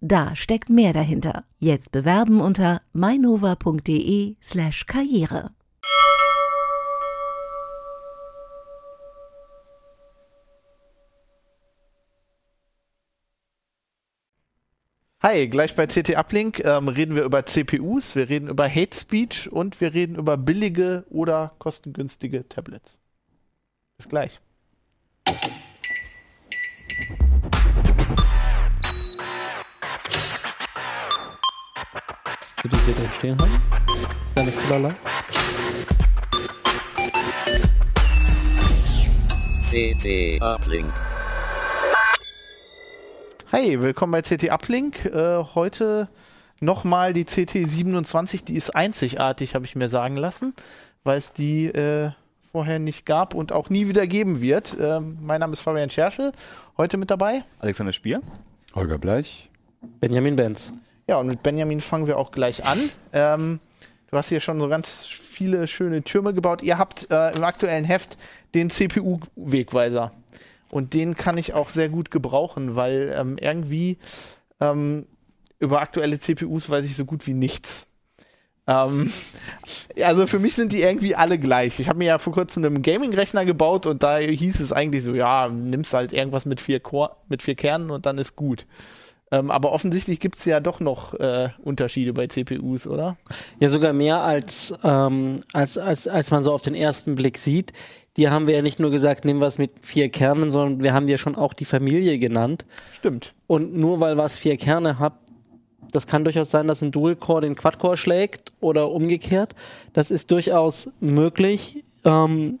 Da steckt mehr dahinter. Jetzt bewerben unter mainova.de slash karriere. Hi, gleich bei CT Uplink ähm, reden wir über CPUs, wir reden über Hate Speech und wir reden über billige oder kostengünstige Tablets. Bis gleich. Würde ich hier drin stehen haben? Deine Kulala? CT Uplink. Hi, willkommen bei CT Uplink. Äh, heute nochmal die CT 27, die ist einzigartig, habe ich mir sagen lassen, weil es die äh, vorher nicht gab und auch nie wieder geben wird. Ähm, mein Name ist Fabian Scherschel, heute mit dabei. Alexander Spier. Holger Bleich. Benjamin Benz. Ja, und mit Benjamin fangen wir auch gleich an. Ähm, du hast hier schon so ganz viele schöne Türme gebaut. Ihr habt äh, im aktuellen Heft den CPU-Wegweiser. Und den kann ich auch sehr gut gebrauchen, weil ähm, irgendwie ähm, über aktuelle CPUs weiß ich so gut wie nichts. Ähm, also für mich sind die irgendwie alle gleich. Ich habe mir ja vor kurzem einen Gaming-Rechner gebaut und da hieß es eigentlich so, ja, nimmst halt irgendwas mit vier, Core, mit vier Kernen und dann ist gut. Ähm, aber offensichtlich gibt es ja doch noch äh, Unterschiede bei CPUs, oder? Ja, sogar mehr als, ähm, als, als, als man so auf den ersten Blick sieht. Die haben wir ja nicht nur gesagt, nehmen wir es mit vier Kernen, sondern wir haben ja schon auch die Familie genannt. Stimmt. Und nur weil was vier Kerne hat, das kann durchaus sein, dass ein Dual-Core den Quad-Core schlägt oder umgekehrt. Das ist durchaus möglich. Ähm,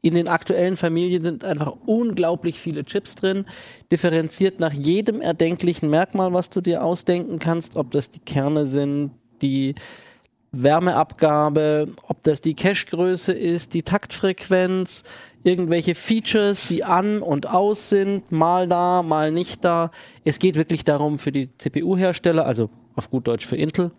in den aktuellen Familien sind einfach unglaublich viele Chips drin, differenziert nach jedem erdenklichen Merkmal, was du dir ausdenken kannst, ob das die Kerne sind, die Wärmeabgabe, ob das die Cache-Größe ist, die Taktfrequenz, irgendwelche Features, die an und aus sind, mal da, mal nicht da. Es geht wirklich darum, für die CPU-Hersteller, also auf gut Deutsch für Intel,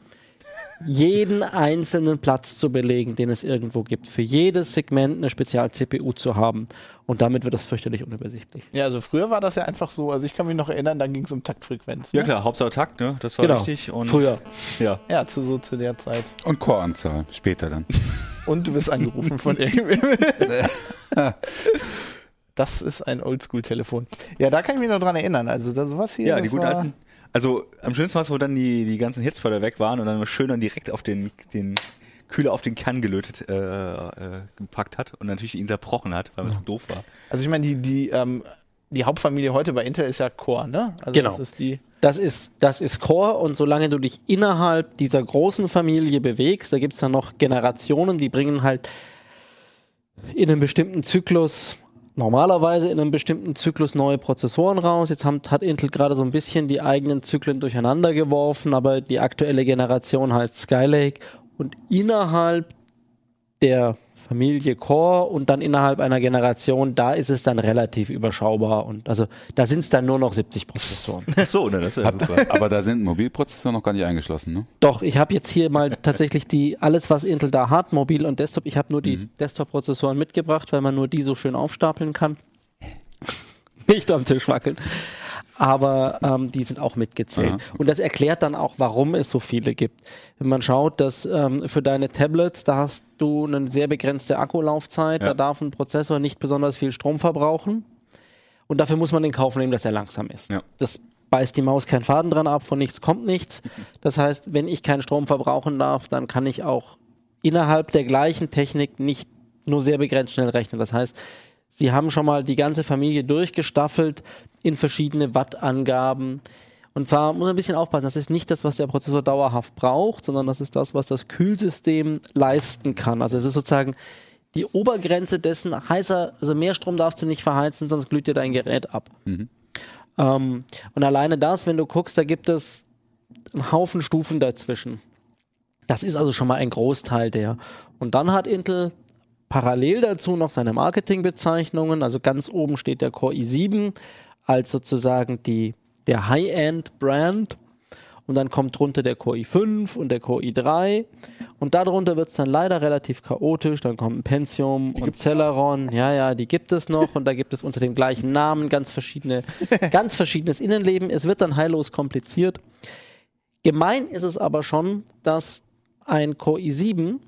jeden einzelnen Platz zu belegen, den es irgendwo gibt. Für jedes Segment eine Spezial-CPU zu haben. Und damit wird das fürchterlich unübersichtlich. Ja, also früher war das ja einfach so. Also ich kann mich noch erinnern, dann ging es um Taktfrequenz. Ja Ne? klar, Hauptsache Takt, ne? Das war Genau. richtig. Und Früher. Ja. Ja, zu, so zu der Zeit. Und Choranzahl später dann. Und du wirst angerufen von irgendwem. das ist ein Oldschool-Telefon. Ja, da kann ich mich noch dran erinnern. Also da sowas hier. Ja, das die guten war, alten. Also am schönsten war es, wo dann die, die ganzen Hitspotter weg waren und dann schön dann direkt auf den, den Kühler auf den Kern gelötet äh, äh, gepackt hat und natürlich ihn zerbrochen hat, weil es so doof war. Also ich meine, die, die, ähm, die Hauptfamilie heute bei Intel ist ja Core, ne? Also Genau. das ist die. Das ist, das ist Core und solange du dich innerhalb dieser großen Familie bewegst, da gibt es dann noch Generationen, die bringen halt in einem bestimmten Zyklus, normalerweise in einem bestimmten Zyklus neue Prozessoren raus. Jetzt haben, hat Intel gerade so ein bisschen die eigenen Zyklen durcheinander geworfen, aber die aktuelle Generation heißt Skylake und innerhalb der Familie Core und dann innerhalb einer Generation, da ist es dann relativ überschaubar und also da sind es dann nur noch 70 Prozessoren. So, ne, das ist ja super. Aber da sind Mobilprozessoren noch gar nicht eingeschlossen, ne? Doch, ich habe jetzt hier mal tatsächlich die alles, was Intel da hat, mobil und Desktop. Ich habe nur die Mhm. Desktop-Prozessoren mitgebracht, weil man nur die so schön aufstapeln kann. Nicht am Tisch wackeln. Aber ähm, die sind auch mitgezählt. Aha. Und das erklärt dann auch, warum es so viele gibt. Wenn man schaut, dass ähm, für deine Tablets, da hast du eine sehr begrenzte Akkulaufzeit, da Ja. darf ein Prozessor nicht besonders viel Strom verbrauchen. Und dafür muss man in Kauf nehmen, dass er langsam ist. Ja. Das beißt die Maus keinen Faden dran ab, von nichts kommt nichts. Das heißt, wenn ich keinen Strom verbrauchen darf, dann kann ich auch innerhalb der gleichen Technik nicht nur sehr begrenzt schnell rechnen. Das heißt, sie haben schon mal die ganze Familie durchgestaffelt in verschiedene Wattangaben. Und zwar muss man ein bisschen aufpassen, das ist nicht das, was der Prozessor dauerhaft braucht, sondern das ist das, was das Kühlsystem leisten kann. Also es ist sozusagen die Obergrenze dessen, heißer, also mehr Strom darfst du nicht verheizen, sonst glüht dir dein Gerät ab. Ähm, und alleine das, wenn du guckst, da gibt es einen Haufen Stufen dazwischen. Das ist also schon mal ein Großteil der. Und dann hat Intel parallel dazu noch seine Marketingbezeichnungen. Also ganz oben steht der Core i7 als sozusagen die, der High-End-Brand. Und dann kommt drunter der Core i5 und der Core i3. Und darunter wird es dann leider relativ chaotisch. Dann kommen Pentium und Celeron. Ja, ja, die gibt es noch. Und da gibt es unter dem gleichen Namen ganz verschiedene, ganz verschiedenes Innenleben. Es wird dann heillos kompliziert. Gemein ist es aber schon, dass ein Core i7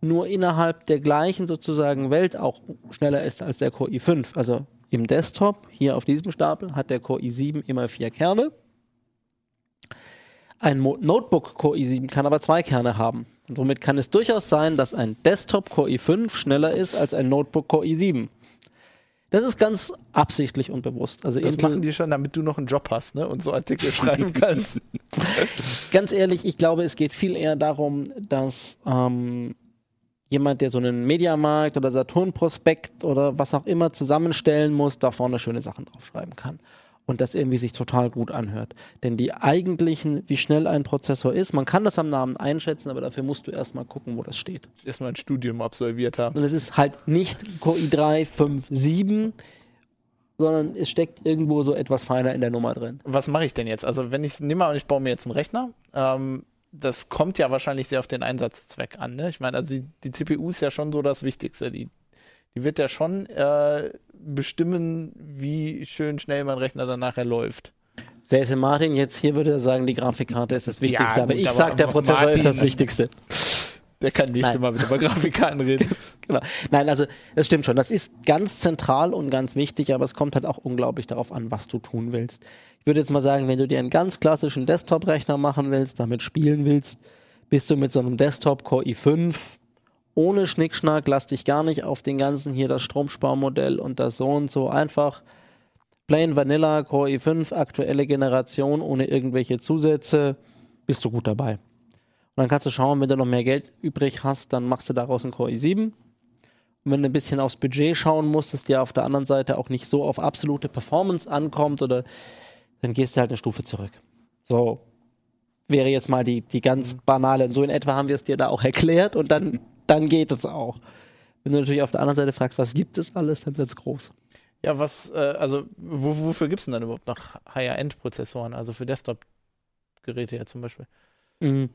nur innerhalb der gleichen sozusagen Welt auch schneller ist als der Core i5. Also im Desktop, hier auf diesem Stapel, hat der Core i7 immer vier Kerne. Ein Mo Notebook Core i7 kann aber zwei Kerne haben. Und somit kann es durchaus sein, dass ein Desktop Core i5 schneller ist als ein Notebook Core i7. Das ist ganz absichtlich und bewusst. Also Das machen die schon, damit du noch einen Job hast, ne? Und so Artikel schreiben kannst. ganz ehrlich, ich glaube, es geht viel eher darum, dass ähm, jemand, der so einen Mediamarkt oder Saturn-Prospekt oder was auch immer zusammenstellen muss, da vorne schöne Sachen draufschreiben kann. Und das irgendwie sich total gut anhört. Denn die eigentlichen, wie schnell ein Prozessor ist, man kann das am Namen einschätzen, aber dafür musst du erstmal gucken, wo das steht. Erstmal ein Studium absolviert haben. Und es ist halt nicht Core i3, 5, 7, sondern es steckt irgendwo so etwas feiner in der Nummer drin. Was mache ich denn jetzt? Also, wenn ich nehme mal und ich baue mir jetzt einen Rechner, ähm, das kommt ja wahrscheinlich sehr auf den Einsatzzweck an. Ne? Ich meine, also die, die CPU ist ja schon so das Wichtigste. Die, die wird ja schon äh, bestimmen, wie schön schnell mein Rechner dann nachher läuft. Säße Martin jetzt hier würde er sagen, die Grafikkarte ist das Wichtigste, Ja, aber gut, ich aber sag, der Prozessor ist das Martin- Wichtigste. Der kann nächste Nein. Mal wieder über Grafikkarten reden. Genau. Nein, also das stimmt schon. Das ist ganz zentral und ganz wichtig, aber es kommt halt auch unglaublich darauf an, was du tun willst. Würde jetzt mal sagen, wenn du dir einen ganz klassischen Desktop-Rechner machen willst, damit spielen willst, bist du mit so einem Desktop Core i5 ohne Schnickschnack, lass dich gar nicht auf den ganzen hier das Stromsparmodell und das so und so einfach plain Vanilla Core i5 aktuelle Generation ohne irgendwelche Zusätze, bist du gut dabei. Und dann kannst du schauen, wenn du noch mehr Geld übrig hast, dann machst du daraus einen Core i7 und wenn du ein bisschen aufs Budget schauen musst, dass dir auf der anderen Seite auch nicht so auf absolute Performance ankommt oder dann gehst du halt eine Stufe zurück. So wäre jetzt mal die, die ganz banale. Und so in etwa haben wir es dir da auch erklärt und dann, dann geht es auch. Wenn du natürlich auf der anderen Seite fragst, was gibt es alles, dann wird es groß. Ja, was, äh, also, wo, wofür gibt es denn dann überhaupt noch Higher-End-Prozessoren? Also für Desktop-Geräte ja zum Beispiel. Mhm.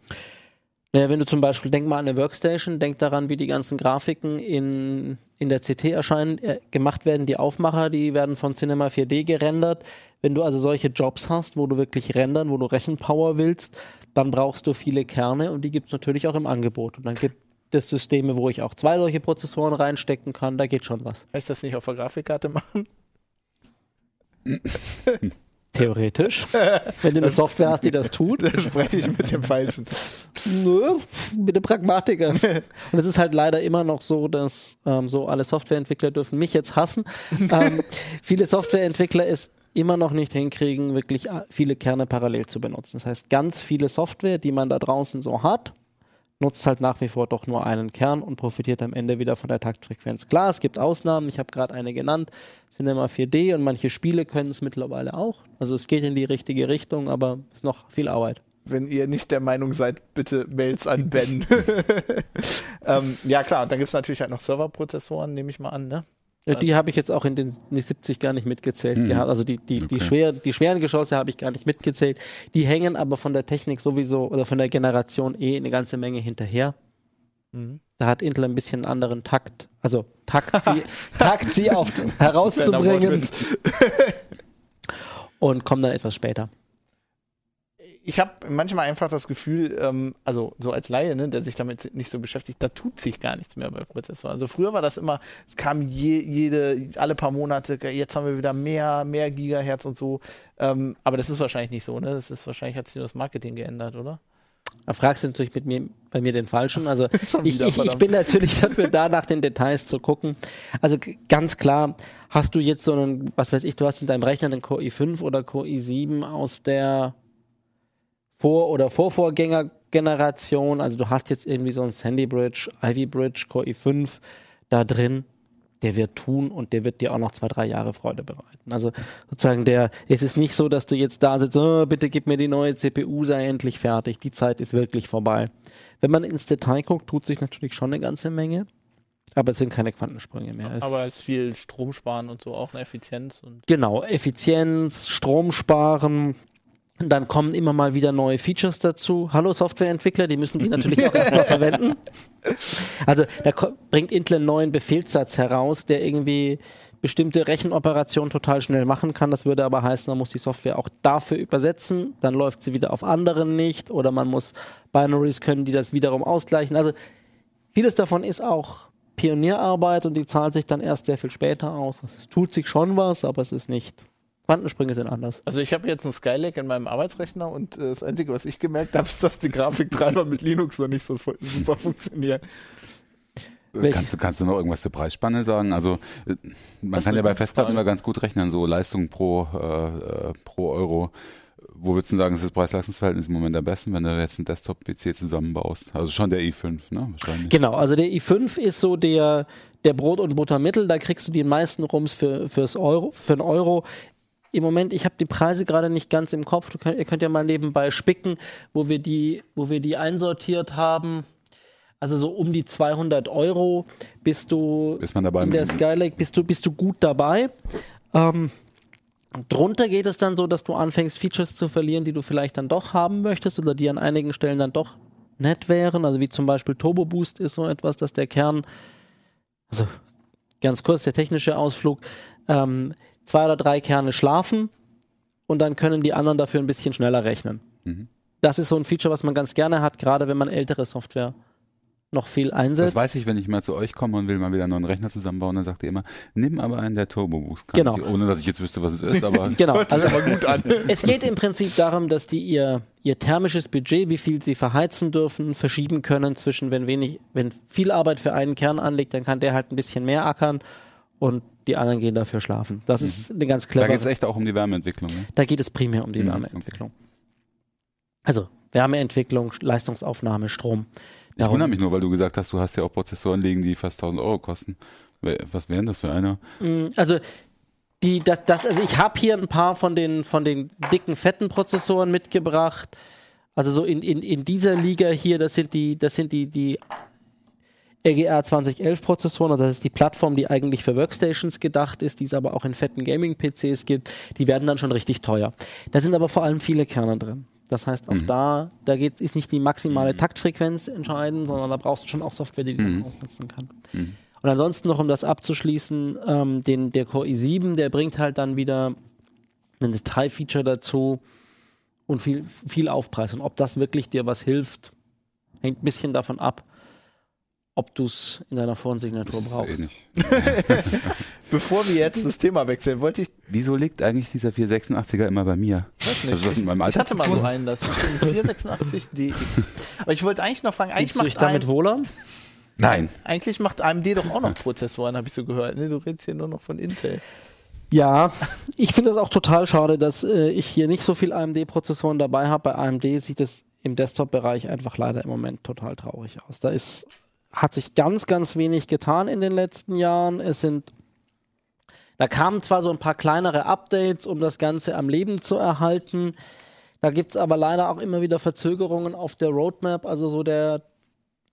Naja, wenn du zum Beispiel, denk mal an eine Workstation, denk daran, wie die ganzen Grafiken in, in der CT erscheinen, äh, gemacht werden. Die Aufmacher, die werden von Cinema 4D gerendert. Wenn du also solche Jobs hast, wo du wirklich rendern, wo du Rechenpower willst, dann brauchst du viele Kerne und die gibt es natürlich auch im Angebot. Und dann gibt es Systeme, wo ich auch zwei solche Prozessoren reinstecken kann, da geht schon was. Kann ich das nicht auf der Grafikkarte machen? Theoretisch. wenn du eine Software hast, die das tut. Da spreche ich mit dem Falschen. Nö, bitte Pragmatiker. Und es ist halt leider immer noch so, dass ähm, so alle Softwareentwickler dürfen mich jetzt hassen. ähm, viele Softwareentwickler es immer noch nicht hinkriegen, wirklich viele Kerne parallel zu benutzen. Das heißt, ganz viele Software, die man da draußen so hat, nutzt halt nach wie vor doch nur einen Kern und profitiert am Ende wieder von der Taktfrequenz. Klar, es gibt Ausnahmen, ich habe gerade eine genannt, Cinema 4D und manche Spiele können es mittlerweile auch. Also es geht in die richtige Richtung, aber es ist noch viel Arbeit. Wenn ihr nicht der Meinung seid, bitte Mails an Ben. ähm, ja, klar, und dann gibt es natürlich halt noch Serverprozessoren, nehme ich mal an, ne? Die habe ich jetzt auch in den in die 70 gar nicht mitgezählt. Die, ha- also die, die, die, Okay. schwer, die schweren Geschosse habe ich gar nicht mitgezählt. Die hängen aber von der Technik sowieso oder von der Generation eh eine ganze Menge hinterher. Mhm. Da hat Intel ein bisschen einen anderen Takt, also Takt sie, Takt sie auf, herauszubringen und kommen dann etwas später. Ich habe manchmal einfach das Gefühl, ähm, also so als Laie, ne, der sich damit nicht so beschäftigt, da tut sich gar nichts mehr bei Prozessoren. Also früher war das immer, es kam je, jede, alle paar Monate, jetzt haben wir wieder mehr, mehr Gigahertz und so. Ähm, aber das ist wahrscheinlich nicht so, ne? Das ist wahrscheinlich hat sich nur das Marketing geändert, oder? Da fragst du natürlich mit mir, bei mir den Falschen. Also Schon ich, ich, ich bin natürlich dafür da, nach den Details zu gucken. Also ganz klar, hast du jetzt so einen, was weiß ich, du hast in deinem Rechner einen Core i5 oder Core i7 aus der Vor- oder Vorvorgängergeneration. Also du hast jetzt irgendwie so ein Sandy Bridge, Ivy Bridge, Core i5 da drin. der wird tun und der wird dir auch noch zwei, drei Jahre Freude bereiten. Also sozusagen der, es ist nicht so, dass du jetzt da sitzt, oh, bitte gib mir die neue CPU, sei endlich fertig. Die Zeit ist wirklich vorbei. Wenn man ins Detail guckt, tut sich natürlich schon eine ganze Menge, aber es sind keine Quantensprünge mehr. Es Aber es ist viel Strom sparen und so auch eine Effizienz und Genau, Effizienz, Strom sparen. Dann kommen immer mal wieder neue Features dazu. Hallo Softwareentwickler, die müssen die natürlich auch erstmal verwenden. Also da bringt Intel einen neuen Befehlssatz heraus, der irgendwie bestimmte Rechenoperationen total schnell machen kann. Das würde aber heißen, man muss die Software auch dafür übersetzen. Dann läuft sie wieder auf anderen nicht oder man muss Binaries können, die das wiederum ausgleichen. Also vieles davon ist auch Pionierarbeit und die zahlt sich dann erst sehr viel später aus. Es tut sich schon was, aber es ist nicht. Quantensprünge sind anders. Also ich habe jetzt einen Skylake in meinem Arbeitsrechner und äh, das Einzige, was ich gemerkt habe, ist, dass die Grafiktreiber mit Linux noch nicht so super funktionieren. Welche? Kannst du, kannst du noch irgendwas zur Preisspanne sagen? Also äh, man Das kann ja bei Festplatten immer ganz gut rechnen, so Leistung pro, äh, äh, pro Euro. Wo würdest du sagen, ist das Preis-Leistungs-Verhältnis im Moment am besten, wenn du jetzt einen Desktop-PC zusammenbaust? Also schon der i5, ne? Wahrscheinlich. Genau, also der i5 ist so der, der Brot- und Buttermittel. Da kriegst du die meisten Rums für, fürs Euro, für einen Euro. Im Moment, ich habe die Preise gerade nicht ganz im Kopf. Könnt, ihr könnt ja mal nebenbei spicken, wo wir die, wo wir die einsortiert haben. Also so um die 200 Euro bist du Ist man dabei in der Skylake bist du, bist du gut dabei. Ähm, drunter geht es dann so, dass du anfängst, Features zu verlieren, die du vielleicht dann doch haben möchtest oder die an einigen Stellen dann doch nett wären. Also wie zum Beispiel Turbo Boost ist so etwas, dass der Kern, also ganz kurz der technische Ausflug, ähm, zwei oder drei Kerne schlafen und dann können die anderen dafür ein bisschen schneller rechnen. Mhm. Das ist so ein Feature, was man ganz gerne hat, gerade wenn man ältere Software noch viel einsetzt. Das weiß ich, wenn ich mal zu euch komme und will mal wieder einen neuen Rechner zusammenbauen, dann sagt ihr immer, nimm aber einen der Turbo Boost. Kann Genau. Ich, ohne dass ich jetzt wüsste, was es ist, aber Genau. Also, aber gut an. es geht im Prinzip darum, dass die ihr, ihr thermisches Budget, wie viel sie verheizen dürfen, verschieben können zwischen, wenn wenig, wenn viel Arbeit für einen Kern anliegt, dann kann der halt ein bisschen mehr ackern und die anderen gehen dafür schlafen. Das ist eine ganz da clever. geht es echt auch um die Wärmeentwicklung. Ne? Da geht es primär um die Mhm, Wärmeentwicklung. Also Wärmeentwicklung, Leistungsaufnahme, Strom. Ich wundere mich nur, weil du gesagt hast, du hast ja auch Prozessoren liegen, die fast 1000 Euro kosten. Was wären das für einer? Mm, Also die, das, das, also ich habe hier ein paar von den, von den dicken, fetten Prozessoren mitgebracht. Also so in, in, in dieser Liga hier, das sind die, das sind die, die RGR 2011 Prozessoren, also das ist die Plattform, die eigentlich für Workstations gedacht ist, die es aber auch in fetten Gaming-PCs gibt. Die werden dann schon richtig teuer. Da sind aber vor allem viele Kerne drin. Das heißt, auch da, da geht, ist nicht die maximale Taktfrequenz entscheidend, sondern da brauchst du schon auch Software, die die dann ausnutzen kann. Und ansonsten noch, um das abzuschließen, ähm, den, der Core i7, der bringt halt dann wieder ein Detailfeature dazu und viel, viel Aufpreis. Und ob das wirklich dir was hilft, hängt ein bisschen davon ab, ob du es in deiner ist brauchst. eh nicht. Bevor wir jetzt das Thema wechseln, wollte ich Wieso liegt eigentlich dieser 486er immer bei mir? weiß Also das mit meinem ich Alter hatte mal so einen, das ist ein 486 DX. Aber ich wollte eigentlich noch fragen, eigentlich Fühlst du dich macht, damit AMD, wohler? Nein. eigentlich macht AMD doch auch noch Prozessoren, habe ich so gehört. Ne? Du redest hier nur noch von Intel. Ja, ich finde es auch total schade, dass äh, ich hier nicht so viel AMD-Prozessoren dabei habe. Bei AMD sieht es im Desktop-Bereich einfach leider im Moment total traurig aus. Da ist, hat sich ganz, ganz wenig getan in den letzten Jahren. Es sind, da kamen zwar so ein paar kleinere Updates, um das Ganze am Leben zu erhalten. Da gibt es aber leider auch immer wieder Verzögerungen auf der Roadmap. Also so der,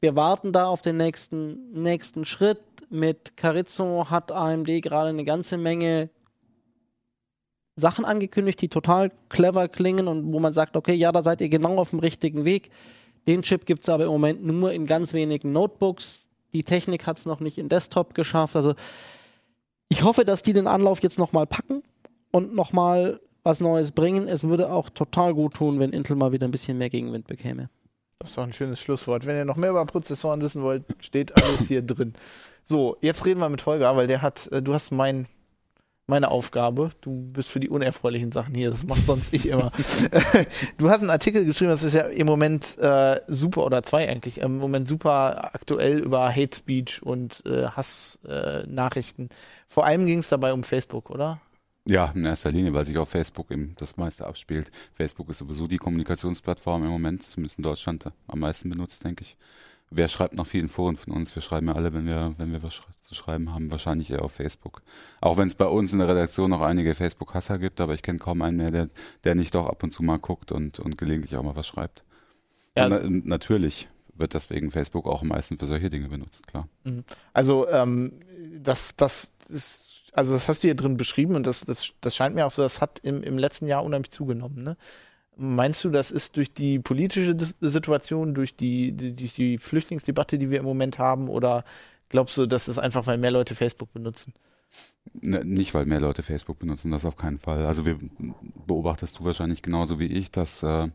wir warten da auf den nächsten, nächsten Schritt. Mit Carrizo hat AMD gerade eine ganze Menge Sachen angekündigt, die total clever klingen und wo man sagt, okay, ja, da seid ihr genau auf dem richtigen Weg. Den Chip gibt es aber im Moment nur in ganz wenigen Notebooks. Die Technik hat es noch nicht in Desktop geschafft. Also ich hoffe, dass die den Anlauf jetzt nochmal packen und nochmal was Neues bringen. Es würde auch total gut tun, wenn Intel mal wieder ein bisschen mehr Gegenwind bekäme. Das ist doch ein schönes Schlusswort. Wenn ihr noch mehr über Prozessoren wissen wollt, steht alles hier drin. So, jetzt reden wir mit Holger, weil der hat, äh, du hast mein, meine Aufgabe. Du bist für die unerfreulichen Sachen hier. Das macht sonst ich immer. du hast einen Artikel geschrieben, das ist ja im Moment äh, super, oder zwei eigentlich, im Moment super aktuell über Hate Speech und äh, Hassnachrichten. Äh, Nachrichten. Vor allem ging es dabei um Facebook, oder? Ja, in erster Linie, weil sich auf Facebook eben das meiste abspielt. Facebook ist sowieso die Kommunikationsplattform im Moment, zumindest in Deutschland am meisten benutzt, denke ich. Wer schreibt nach vielen Foren von uns? Wir schreiben ja alle, wenn wir, wenn wir was zu schreiben haben, wahrscheinlich eher auf Facebook. Auch wenn es bei uns in der Redaktion noch einige Facebook-Hasser gibt, aber ich kenne kaum einen mehr, der, der nicht auch ab und zu mal guckt und, und gelegentlich auch mal was schreibt. Ja. Na, natürlich wird deswegen Facebook auch am meisten für solche Dinge benutzt, klar. Also ähm, das, das ist, also das hast du hier drin beschrieben und das, das, das scheint mir auch so, das hat im, im letzten Jahr unheimlich zugenommen. Ne? Meinst du, das ist durch die politische Situation, durch die, die, durch die Flüchtlingsdebatte, die wir im Moment haben, oder glaubst du, das ist einfach, weil mehr Leute Facebook benutzen? Ne, nicht, weil mehr Leute Facebook benutzen, das auf keinen Fall. Also wir beobachtest du wahrscheinlich genauso wie ich, dass äh,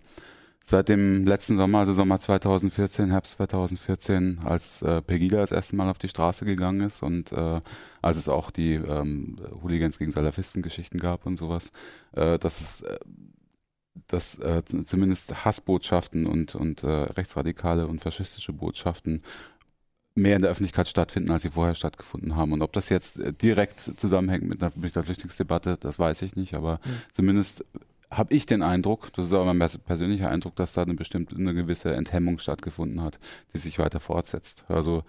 seit dem letzten Sommer, also Sommer 2014, Herbst 2014, als äh, Pegida das erste Mal auf die Straße gegangen ist und äh, als es auch die ähm, Hooligans gegen Salafisten-Geschichten gab und sowas, äh, dass es äh, dass äh, zumindest Hassbotschaften und, und äh, rechtsradikale und faschistische Botschaften mehr in der Öffentlichkeit stattfinden, als sie vorher stattgefunden haben. Und ob das jetzt äh, direkt zusammenhängt mit der, mit der Flüchtlingsdebatte, das weiß ich nicht, aber zumindest habe ich den Eindruck, das ist aber mein pers- persönlicher Eindruck, dass da eine bestimmte, eine gewisse Enthemmung stattgefunden hat, die sich weiter fortsetzt. Also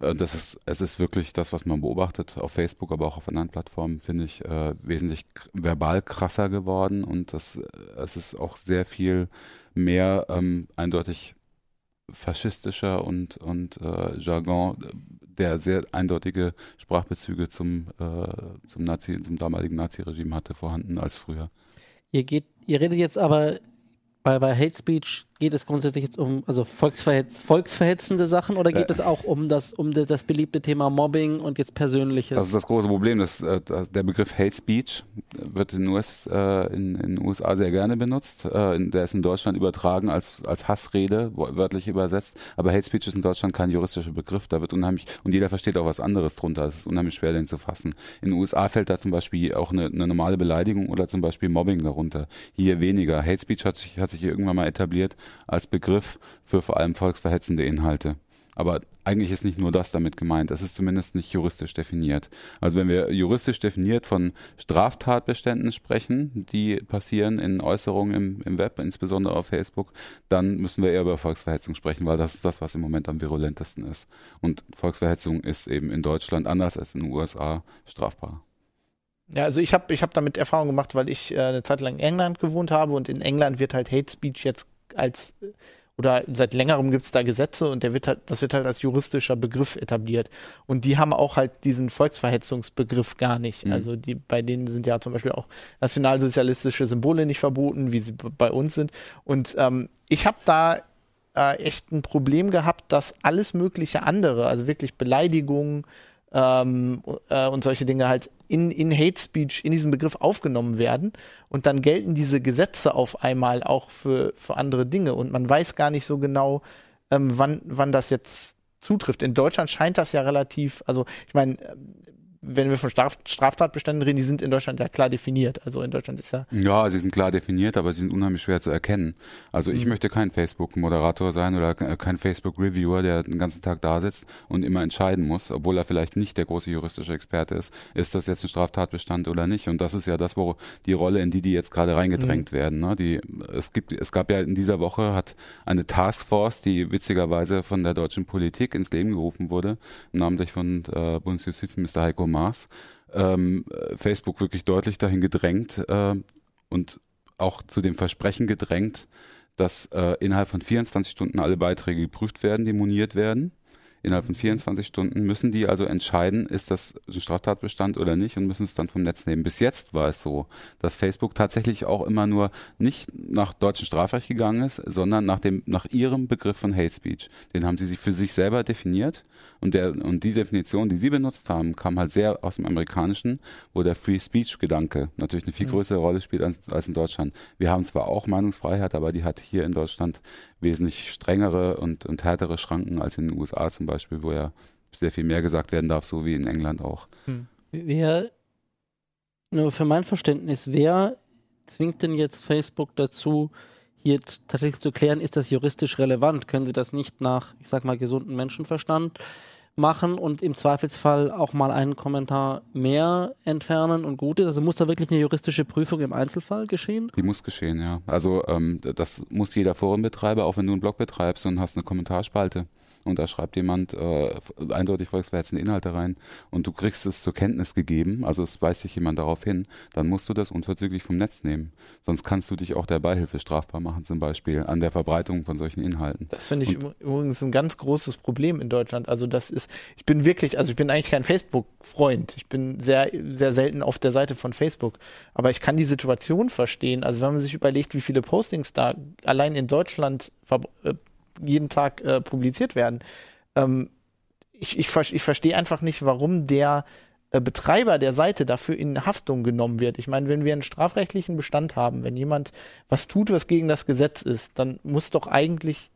äh, das ist, es ist wirklich das, was man beobachtet auf Facebook, aber auch auf anderen Plattformen, finde ich, äh, wesentlich verbal krasser geworden und das, äh, es ist auch sehr viel mehr ähm, eindeutig faschistischer und, und äh, Jargon, der sehr eindeutige Sprachbezüge zum, äh, zum, Nazi, zum damaligen Naziregime hatte, vorhanden als früher. Ihr geht, ihr redet jetzt aber bei, bei Hate Speech geht es grundsätzlich jetzt um also volksverhetz, volksverhetzende Sachen oder geht Äh. es auch um das um das beliebte Thema Mobbing und jetzt Persönliches? Das ist das große Problem. Dass, äh, der Begriff Hate Speech wird in, US, äh, in, in den USA sehr gerne benutzt. Äh, in, der ist in Deutschland übertragen als, als Hassrede, wörtlich übersetzt. Aber Hate Speech ist in Deutschland kein juristischer Begriff. Da wird unheimlich, und jeder versteht auch was anderes drunter. Es ist unheimlich schwer, den zu fassen. In den USA fällt da zum Beispiel auch eine, eine normale Beleidigung oder zum Beispiel Mobbing darunter. Hier weniger. Hate Speech hat sich, hat sich hier irgendwann mal etabliert als Begriff für vor allem volksverhetzende Inhalte. Aber eigentlich ist nicht nur das damit gemeint. Es ist zumindest nicht juristisch definiert. Also wenn wir juristisch definiert von Straftatbeständen sprechen, die passieren in Äußerungen im, im Web, insbesondere auf Facebook, dann müssen wir eher über Volksverhetzung sprechen, weil das ist das, was im Moment am virulentesten ist. Und Volksverhetzung ist eben in Deutschland anders als in den USA strafbar. Ja, also ich habe ich hab damit Erfahrung gemacht, weil ich äh, eine Zeit lang in England gewohnt habe und in England wird halt Hate Speech jetzt als oder seit längerem gibt es da Gesetze und der wird halt, das wird halt als juristischer Begriff etabliert. Und die haben auch halt diesen Volksverhetzungsbegriff gar nicht. Mhm. Also die, bei denen sind ja zum Beispiel auch nationalsozialistische Symbole nicht verboten, wie sie bei uns sind. Und ähm, ich habe da äh, echt ein Problem gehabt, dass alles mögliche andere, also wirklich Beleidigungen ähm, äh, und solche Dinge halt in, in Hate Speech, in diesen Begriff aufgenommen werden. Und dann gelten diese Gesetze auf einmal auch für, für andere Dinge. Und man weiß gar nicht so genau, ähm, wann, wann das jetzt zutrifft. In Deutschland scheint das ja relativ, also ich meine, wenn wir von Straf Straftatbeständen reden, die sind in Deutschland ja klar definiert. Also in Deutschland ist ja Ja, sie sind klar definiert, aber sie sind unheimlich schwer zu erkennen. Also ich möchte kein Facebook-Moderator sein oder ke- kein Facebook-Reviewer, der den ganzen Tag da sitzt und immer entscheiden muss, obwohl er vielleicht nicht der große juristische Experte ist, ist das jetzt ein Straftatbestand oder nicht. Und das ist ja das, wo die Rolle, in die die jetzt gerade reingedrängt werden. Ne? Die, es, gibt, es gab ja in dieser Woche hat eine Taskforce, die witzigerweise von der deutschen Politik ins Leben gerufen wurde, namentlich von äh, Bundesjustizminister Heiko Maas, ähm, äh, Facebook wirklich deutlich dahin gedrängt äh, und auch zu dem Versprechen gedrängt, dass äh, innerhalb von 24 Stunden alle Beiträge geprüft werden, die moniert werden. Innerhalb von 24 Stunden müssen die also entscheiden, ist das ein Straftatbestand oder nicht und müssen es dann vom Netz nehmen. Bis jetzt war es so, dass Facebook tatsächlich auch immer nur nicht nach deutschem Strafrecht gegangen ist, sondern nach dem, nach ihrem Begriff von Hate Speech. Den haben sie sich für sich selber definiert und der, und die Definition, die sie benutzt haben, kam halt sehr aus dem Amerikanischen, wo der Free Speech Gedanke natürlich eine viel größere Rolle spielt als, als in Deutschland. Wir haben zwar auch Meinungsfreiheit, aber die hat hier in Deutschland wesentlich strengere und, und härtere Schranken als in den USA zum Beispiel, wo ja sehr viel mehr gesagt werden darf, so wie in England auch. Wer, nur für mein Verständnis, wer zwingt denn jetzt Facebook dazu, hier tatsächlich zu klären, ist das juristisch relevant? Können sie das nicht nach, ich sag mal, gesunden Menschenverstand machen und im Zweifelsfall auch mal einen Kommentar mehr entfernen und gut ist? Also muss da wirklich eine juristische Prüfung im Einzelfall geschehen? Die muss geschehen, ja. Also ähm, das muss jeder Forenbetreiber, auch wenn du einen Blog betreibst und hast eine Kommentarspalte. Und da schreibt jemand äh, eindeutig volksverhetzende Inhalte rein und du kriegst es zur Kenntnis gegeben, also es weist sich jemand darauf hin, dann musst du das unverzüglich vom Netz nehmen. Sonst kannst du dich auch der Beihilfe strafbar machen, zum Beispiel an der Verbreitung von solchen Inhalten. Das finde ich übrigens ein ganz großes Problem in Deutschland. Also das ist, ich bin wirklich, also ich bin eigentlich kein Facebook-Freund. Ich bin sehr, sehr selten auf der Seite von Facebook. Aber ich kann die Situation verstehen. Also wenn man sich überlegt, wie viele Postings da allein in Deutschland äh, jeden Tag äh, publiziert werden. Ähm, ich, ich, ich verstehe einfach nicht, warum der äh, Betreiber der Seite dafür in Haftung genommen wird. Ich meine, wenn wir einen strafrechtlichen Bestand haben, wenn jemand was tut, was gegen das Gesetz ist, dann muss doch eigentlich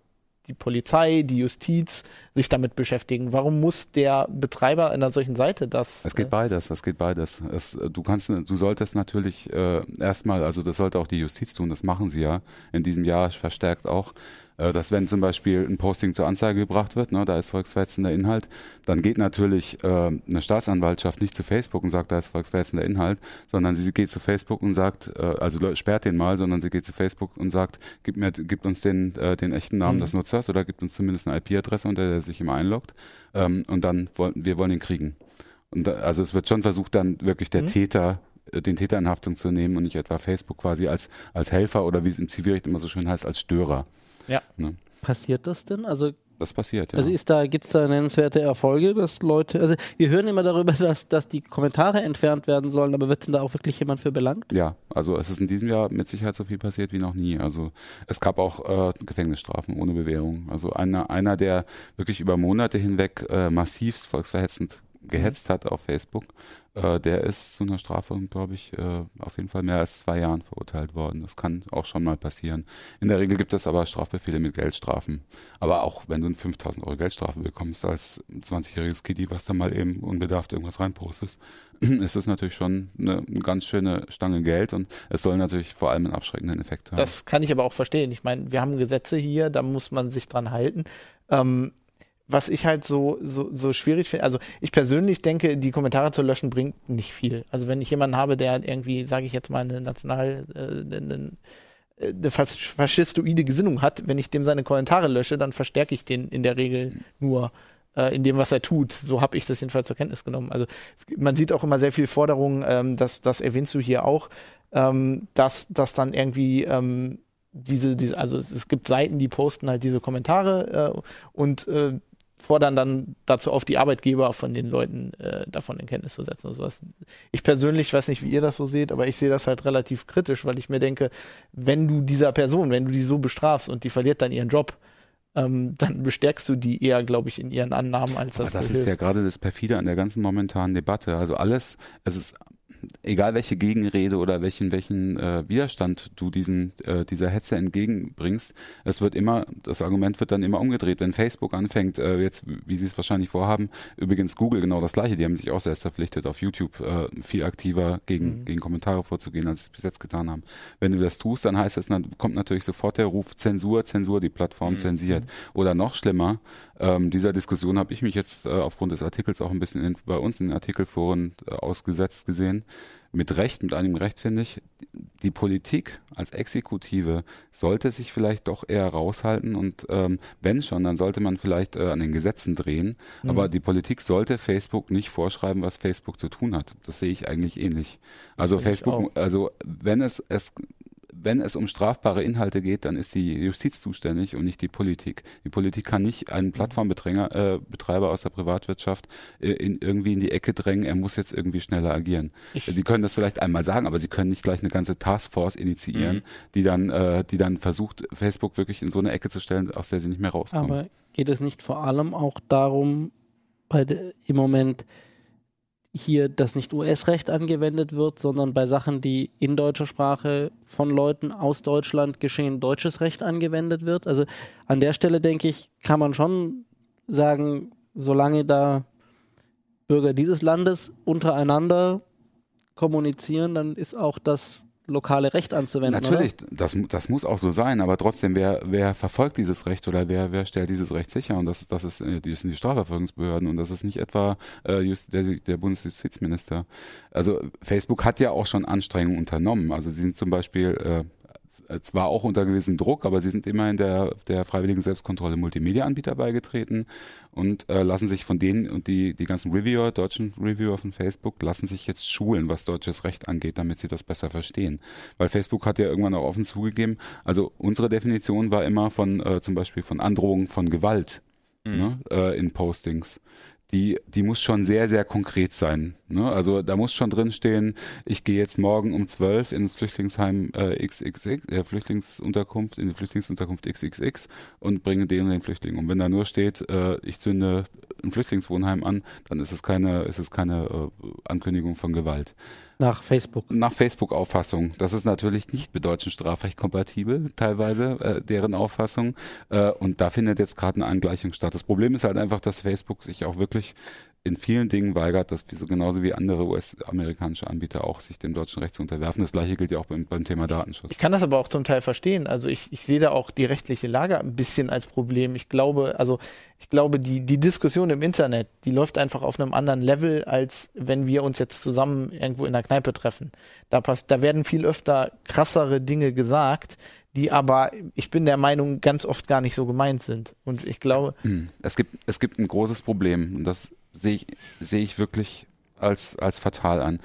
die Polizei, die Justiz sich damit beschäftigen. Warum muss der Betreiber einer solchen Seite das? Es geht äh, beides, es geht beides. Es, du kannst, du solltest natürlich äh, erstmal, also das sollte auch die Justiz tun, das machen sie ja in diesem Jahr verstärkt auch, äh, dass wenn zum Beispiel ein Posting zur Anzeige gebracht wird, ne, da ist volksverhetzender Inhalt, dann geht natürlich äh, eine Staatsanwaltschaft nicht zu Facebook und sagt, da ist volksverhetzender Inhalt, sondern sie geht zu Facebook und sagt, äh, also sperrt den mal, sondern sie geht zu Facebook und sagt, gib mir, gibt uns den, äh, den echten Namen mhm. des Nutzers oder gibt uns zumindest eine IP-Adresse, unter der er sich immer einloggt, ähm, und dann wollen wir wollen ihn kriegen. Und da, also es wird schon versucht, dann wirklich der mhm. Täter äh, den Täter in Haftung zu nehmen und nicht etwa Facebook quasi als, als Helfer oder wie es im Zivilrecht immer so schön heißt, als Störer. Ja. Ne? Passiert das denn? Also das passiert, ja. Also ist da, gibt es da nennenswerte Erfolge, dass Leute, also wir hören immer darüber, dass, dass die Kommentare entfernt werden sollen, aber wird denn da auch wirklich jemand für belangt? Ja, also es ist in diesem Jahr mit Sicherheit so viel passiert wie noch nie. Also es gab auch äh, Gefängnisstrafen ohne Bewährung. Also einer, einer, der wirklich über Monate hinweg äh, massivst volksverhetzend gehetzt hat auf Facebook, äh, der ist zu einer Strafe, glaube ich, äh, auf jeden Fall mehr als zwei Jahren verurteilt worden. Das kann auch schon mal passieren. In der Regel gibt es aber Strafbefehle mit Geldstrafen. Aber auch wenn du eine 5000 Euro Geldstrafe bekommst als 20-jähriges Kiddy, was da mal eben unbedarft irgendwas reinpostest, ist es natürlich schon eine, ganz schöne Stange Geld und es soll natürlich vor allem einen abschreckenden Effekt haben. Das kann ich aber auch verstehen. Ich meine, wir haben Gesetze hier, da muss man sich dran halten. Ähm, was ich halt so, so, so schwierig finde, also ich persönlich denke, die Kommentare zu löschen bringt nicht viel. Also wenn ich jemanden habe, der irgendwie, sage ich jetzt mal, eine national, äh, eine, eine faschistoide Gesinnung hat, wenn ich dem seine Kommentare lösche, dann verstärke ich den in der Regel nur äh, in dem, was er tut. So habe ich das jedenfalls zur Kenntnis genommen. Also es, man sieht auch immer sehr viel Forderungen, ähm, das, das erwähnst du hier auch, ähm, dass, dass dann irgendwie ähm, diese, diese, also es gibt Seiten, die posten halt diese Kommentare äh, und äh, fordern dann dazu auf, die Arbeitgeber von den Leuten äh, davon in Kenntnis zu setzen. Und sowas. Ich persönlich weiß nicht, wie ihr das so seht, aber ich sehe das halt relativ kritisch, weil ich mir denke, wenn du dieser Person, wenn du die so bestrafst und die verliert dann ihren Job, ähm, dann bestärkst du die eher, glaube ich, in ihren Annahmen, als das. Aber das ist ja gerade das perfide an der ganzen momentanen Debatte. Also alles, es ist egal welche Gegenrede oder welchen welchen äh, Widerstand du diesen äh, dieser Hetze entgegenbringst, es wird immer das Argument wird dann immer umgedreht. Wenn Facebook anfängt, äh, jetzt wie sie es wahrscheinlich vorhaben, übrigens Google genau das gleiche, die haben sich auch selbst verpflichtet, auf YouTube äh, viel aktiver gegen mhm. gegen Kommentare vorzugehen, als sie es bis jetzt getan haben. Wenn du das tust, dann heißt es, dann kommt natürlich sofort der Ruf Zensur, Zensur, die Plattform mhm. zensiert. Oder noch schlimmer, ähm, dieser Diskussion habe ich mich jetzt äh, aufgrund des Artikels auch ein bisschen in, bei uns in den Artikelforen äh, ausgesetzt gesehen. Mit Recht, mit einem Recht finde ich, die Politik als Exekutive sollte sich vielleicht doch eher raushalten und ähm, wenn schon, dann sollte man vielleicht äh, an den Gesetzen drehen. Mhm. Aber die Politik sollte Facebook nicht vorschreiben, was Facebook zu tun hat. Das sehe ich eigentlich ähnlich. Also Facebook, also wenn es, es wenn es um strafbare Inhalte geht, dann ist die Justiz zuständig und nicht die Politik. Die Politik kann nicht einen Plattformbetreiber äh, Betreiber aus der Privatwirtschaft äh, in, irgendwie in die Ecke drängen, er muss jetzt irgendwie schneller agieren. Ich sie können das vielleicht einmal sagen, aber sie können nicht gleich eine ganze Taskforce initiieren, mhm. die dann, äh, die dann versucht, Facebook wirklich in so eine Ecke zu stellen, aus der sie nicht mehr rauskommen. Aber geht es nicht vor allem auch darum, bei de, im Moment hier das nicht US-Recht angewendet wird, sondern bei Sachen, die in deutscher Sprache von Leuten aus Deutschland geschehen, deutsches Recht angewendet wird. Also an der Stelle denke ich, kann man schon sagen, solange da Bürger dieses Landes untereinander kommunizieren, dann ist auch das lokale Recht anzuwenden. Natürlich, das, das muss auch so sein, aber trotzdem, wer, wer verfolgt dieses Recht oder wer, wer stellt dieses Recht sicher? Und das, das, ist, äh, das sind die Strafverfolgungsbehörden und das ist nicht etwa äh, just, der, der Bundesjustizminister. Also Facebook hat ja auch schon Anstrengungen unternommen. Also sie sind zum Beispiel äh, zwar auch unter gewissem Druck, aber sie sind immerhin der, der freiwilligen Selbstkontrolle Multimedia-Anbieter beigetreten und äh, lassen sich von denen und die, die ganzen Reviewer, deutschen Reviewer von Facebook, lassen sich jetzt schulen, was deutsches Recht angeht, damit sie das besser verstehen. Weil Facebook hat ja irgendwann auch offen zugegeben, also unsere Definition war immer von äh, zum Beispiel von Androhung von Gewalt ne, äh, in Postings die, die muss schon sehr, sehr konkret sein. Ne? Also da muss schon drin stehen, ich gehe jetzt morgen um 12 ins Flüchtlingsheim äh, XXX, äh, Flüchtlingsunterkunft, in die Flüchtlingsunterkunft XXX und bringe den und den Flüchtling. Und wenn da nur steht, äh, ich zünde ein Flüchtlingswohnheim an, dann ist es keine, ist es keine äh, Ankündigung von Gewalt. Nach Facebook. Nach Facebook-Auffassung. Das ist natürlich nicht mit deutschem Strafrecht kompatibel, teilweise, äh, deren Auffassung. Äh, und da findet jetzt gerade eine Angleichung statt. Das Problem ist halt einfach, dass Facebook sich auch wirklich in vielen Dingen weigert, dass so genauso wie andere US-amerikanische Anbieter auch sich dem deutschen Recht zu unterwerfen. Das gleiche gilt ja auch beim, beim Thema Datenschutz. Ich kann das aber auch zum Teil verstehen. Also ich, ich sehe da auch die rechtliche Lage ein bisschen als Problem. Ich glaube, also ich glaube, die, die Diskussion im Internet, die läuft einfach auf einem anderen Level, als wenn wir uns jetzt zusammen irgendwo in der Kneipe treffen. Da, passt, da werden viel öfter krassere Dinge gesagt, die aber, ich bin der Meinung, ganz oft gar nicht so gemeint sind. Und ich glaube. Hm. Es gibt, es gibt ein großes Problem und das sehe ich, sehe ich wirklich als, als fatal an.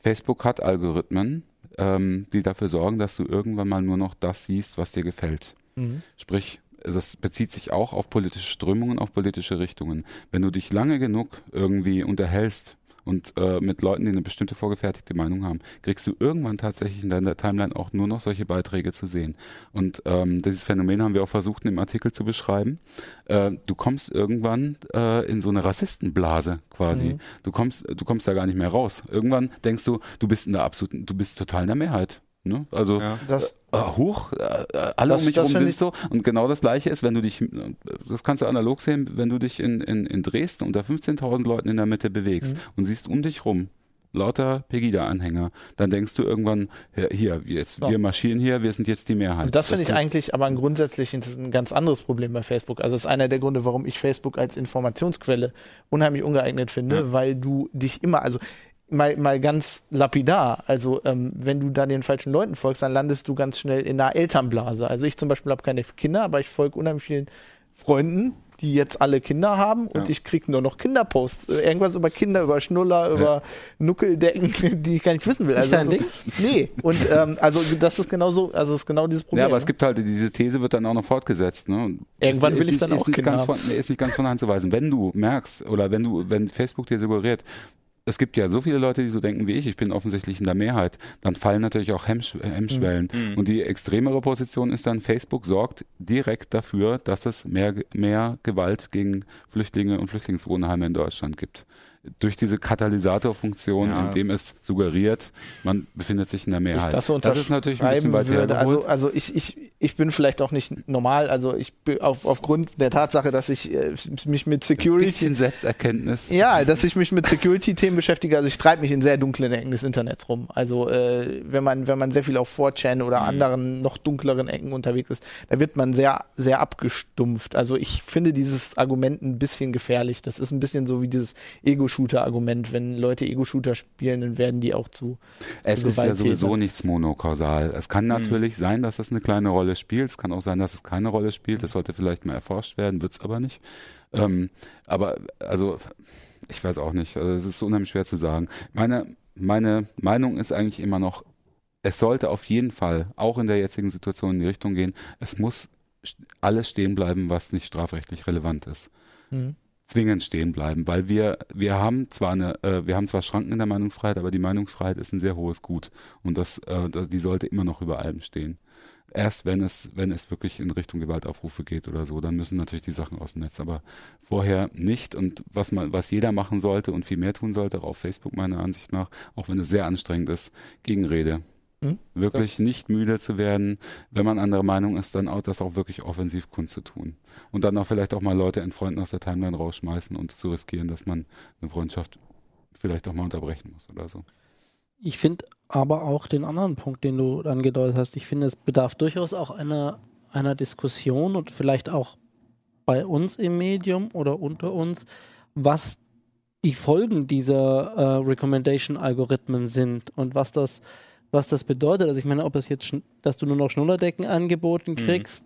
Facebook hat Algorithmen, ähm, die dafür sorgen, dass du irgendwann mal nur noch das siehst, was dir gefällt. Mhm. Sprich, das bezieht sich auch auf politische Strömungen, auf politische Richtungen. Wenn du dich lange genug irgendwie unterhältst und äh, mit Leuten, die eine bestimmte vorgefertigte Meinung haben, kriegst du irgendwann tatsächlich in deiner Timeline auch nur noch solche Beiträge zu sehen. Und ähm, dieses Phänomen haben wir auch versucht, in dem Artikel zu beschreiben. Äh, du kommst irgendwann äh, in so eine Rassistenblase quasi. Mhm. Du kommst, du kommst da gar nicht mehr raus. Irgendwann denkst du, du bist in der absoluten, du bist total in der Mehrheit. Ne? Also Ja. Das, äh, hoch, äh, äh, alle Das- um mich das rum find sind so. Und genau das Gleiche ist, wenn du dich, das kannst du analog sehen, wenn du dich in, in, in Dresden unter 15.000 Leuten in der Mitte bewegst Mhm. und siehst um dich rum lauter Pegida-Anhänger, dann denkst du irgendwann, ja, hier, wir jetzt, So. wir marschieren hier, wir sind jetzt die Mehrheit. Und das finde ich eigentlich aber ein grundsätzlich ein ganz anderes Problem bei Facebook. Also das ist einer der Gründe, warum ich Facebook als Informationsquelle unheimlich ungeeignet finde, Ja. weil du dich immer, also mal, mal ganz lapidar, also ähm, wenn du da den falschen Leuten folgst, dann landest du ganz schnell in einer Elternblase. Also ich zum Beispiel habe keine Kinder, aber ich folge unheimlich vielen Freunden, die jetzt alle Kinder haben und Ja. ich kriege nur noch Kinderposts. Äh, Irgendwas über Kinder, über Schnuller, über Nuckeldecken, die ich gar nicht wissen will. Also Ding? Nee, und ähm, also das ist genau so, also das ist genau dieses Problem. Ja, aber es gibt halt, diese These wird dann auch noch fortgesetzt. Ne? Und Irgendwann ist- will ist ich dann nicht- auch ist nicht Kinder ganz haben. von, Ist nicht ganz von der Hand zu weisen. Wenn du merkst, oder wenn du, wenn Facebook dir suggeriert, es gibt ja so viele Leute, die so denken wie ich, ich bin offensichtlich in der Mehrheit, dann fallen natürlich auch Hemmsch äh, Hemmschwellen. Mhm. Und die extremere Position ist dann, Facebook sorgt direkt dafür, dass es mehr, mehr Gewalt gegen Flüchtlinge und Flüchtlingswohnheime in Deutschland gibt. Durch diese Katalysatorfunktion, Ja. indem es suggeriert, man befindet sich in der Mehrheit. das so das ist natürlich ein bisschen weit würde. Also, also ich, ich, ich bin vielleicht auch nicht normal, also ich bin auf, aufgrund der Tatsache, dass ich äh, mich mit Ein Security bisschen Selbsterkenntnis. ja, dass ich mich mit Security-Themen beschäftige. Also ich treibe mich in sehr dunklen Ecken des Internets rum. Also äh, wenn man wenn man sehr viel auf 4chan Mhm. oder anderen noch dunkleren Ecken unterwegs ist, da wird man sehr sehr abgestumpft. Also ich finde dieses Argument ein bisschen gefährlich. Das ist ein bisschen so wie dieses Ego-Shooter-Argument. Wenn Leute Ego-Shooter spielen, dann werden die auch zu. Es zu ist ja sowieso nichts monokausal. Es kann natürlich sein, dass es eine kleine Rolle spielt. Es kann auch sein, dass es keine Rolle spielt. Das sollte vielleicht mal erforscht werden, wird es aber nicht. Ähm, aber also, ich weiß auch nicht. Also, es ist unheimlich schwer zu sagen. Meine, meine Meinung ist eigentlich immer noch, es sollte auf jeden Fall auch in der jetzigen Situation in die Richtung gehen, es muss alles stehen bleiben, was nicht strafrechtlich relevant ist Mhm. Zwingend stehen bleiben, weil wir wir haben zwar eine äh, wir haben zwar Schranken in der Meinungsfreiheit, aber die Meinungsfreiheit ist ein sehr hohes Gut und das, äh, die sollte immer noch über allem stehen. Erst wenn es wenn es wirklich in Richtung Gewaltaufrufe geht oder so, dann müssen natürlich die Sachen aus dem Netz, aber vorher nicht und was man was jeder machen sollte und viel mehr tun sollte, auch auf Facebook meiner Ansicht nach, auch wenn es sehr anstrengend ist, Gegenrede. Mhm. Wirklich Das- nicht müde zu werden, wenn man anderer Meinung ist, dann auch das auch wirklich offensiv kundzutun. Und dann auch vielleicht auch mal Leute entfreunden aus der Timeline rausschmeißen und zu riskieren, dass man eine Freundschaft vielleicht auch mal unterbrechen muss oder so. Ich finde aber auch den anderen Punkt, den du angedeutet hast, ich finde, es bedarf durchaus auch einer, einer Diskussion und vielleicht auch bei uns im Medium oder unter uns, was die Folgen dieser äh, Recommendation-Algorithmen sind und was das was das bedeutet. Also ich meine, ob es jetzt, dass du nur noch Schnullerdecken angeboten Mhm. kriegst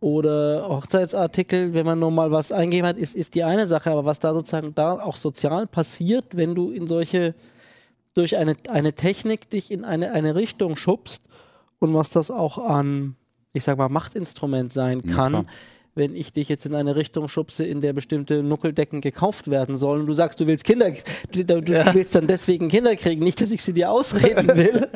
oder Hochzeitsartikel, wenn man nur mal was eingeben hat, ist, ist die eine Sache. Aber was da sozusagen da auch sozial passiert, wenn du in solche, durch eine, eine Technik dich in eine, eine Richtung schubst und was das auch an, ich sag mal, Machtinstrument sein Ja, kann, klar. Wenn ich dich jetzt in eine Richtung schubse, in der bestimmte Nuckeldecken gekauft werden sollen und du sagst, du willst Kinder, du, du du willst dann deswegen Kinder kriegen, nicht, dass ich sie dir ausreden will,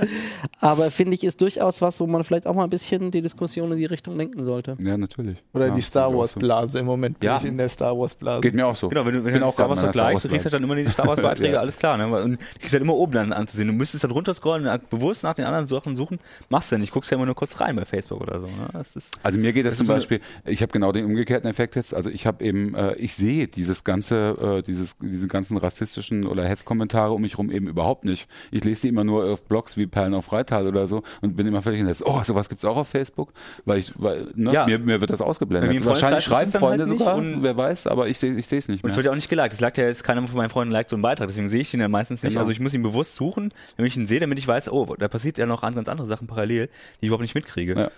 aber finde ich ist durchaus was, wo man vielleicht auch mal ein bisschen die Diskussion in die Richtung lenken sollte. Ja, natürlich. Oder ja, die Star Wars so. Blase. Im Moment bin Ja. ich in der Star Wars Blase. Geht mir auch so. Genau, wenn du, wenn du auch Star Wars vergleichst, du kriegst halt dann immer die Star Wars Beiträge, Ja. alles klar, ne? Und du kriegst halt immer oben dann anzusehen. Du müsstest halt runterscrollen und bewusst nach den anderen Sachen suchen, machst du ja nicht, guckst ja immer nur kurz rein bei Facebook oder so, ne? Das ist, Also mir geht es Das zum so Beispiel, ich habe genau den umgekehrten Effekt jetzt. Also ich habe eben, äh, ich sehe dieses ganze, äh, dieses, diese ganzen rassistischen oder Hetzkommentare um mich rum eben überhaupt nicht. Ich lese die immer nur auf Blogs wie Perlen auf Freital oder so und bin immer völlig entsetzt. Oh, sowas gibt's auch auf Facebook, weil ich, weil ne, Ja. mir, mir wird das ausgeblendet. Wahrscheinlich schreiben es Freunde halt sogar, wer weiß, aber ich sehe, ich sehe es nicht Und es mehr. wird ja auch nicht geliked. Es liked ja jetzt keiner von meinen Freunden liked so einen Beitrag, deswegen sehe ich den ja meistens nicht. Genau. Also ich muss ihn bewusst suchen, damit ich ihn sehe, damit ich weiß, oh, da passiert ja noch an- ganz andere Sachen parallel, die ich überhaupt nicht mitkriege. Ja.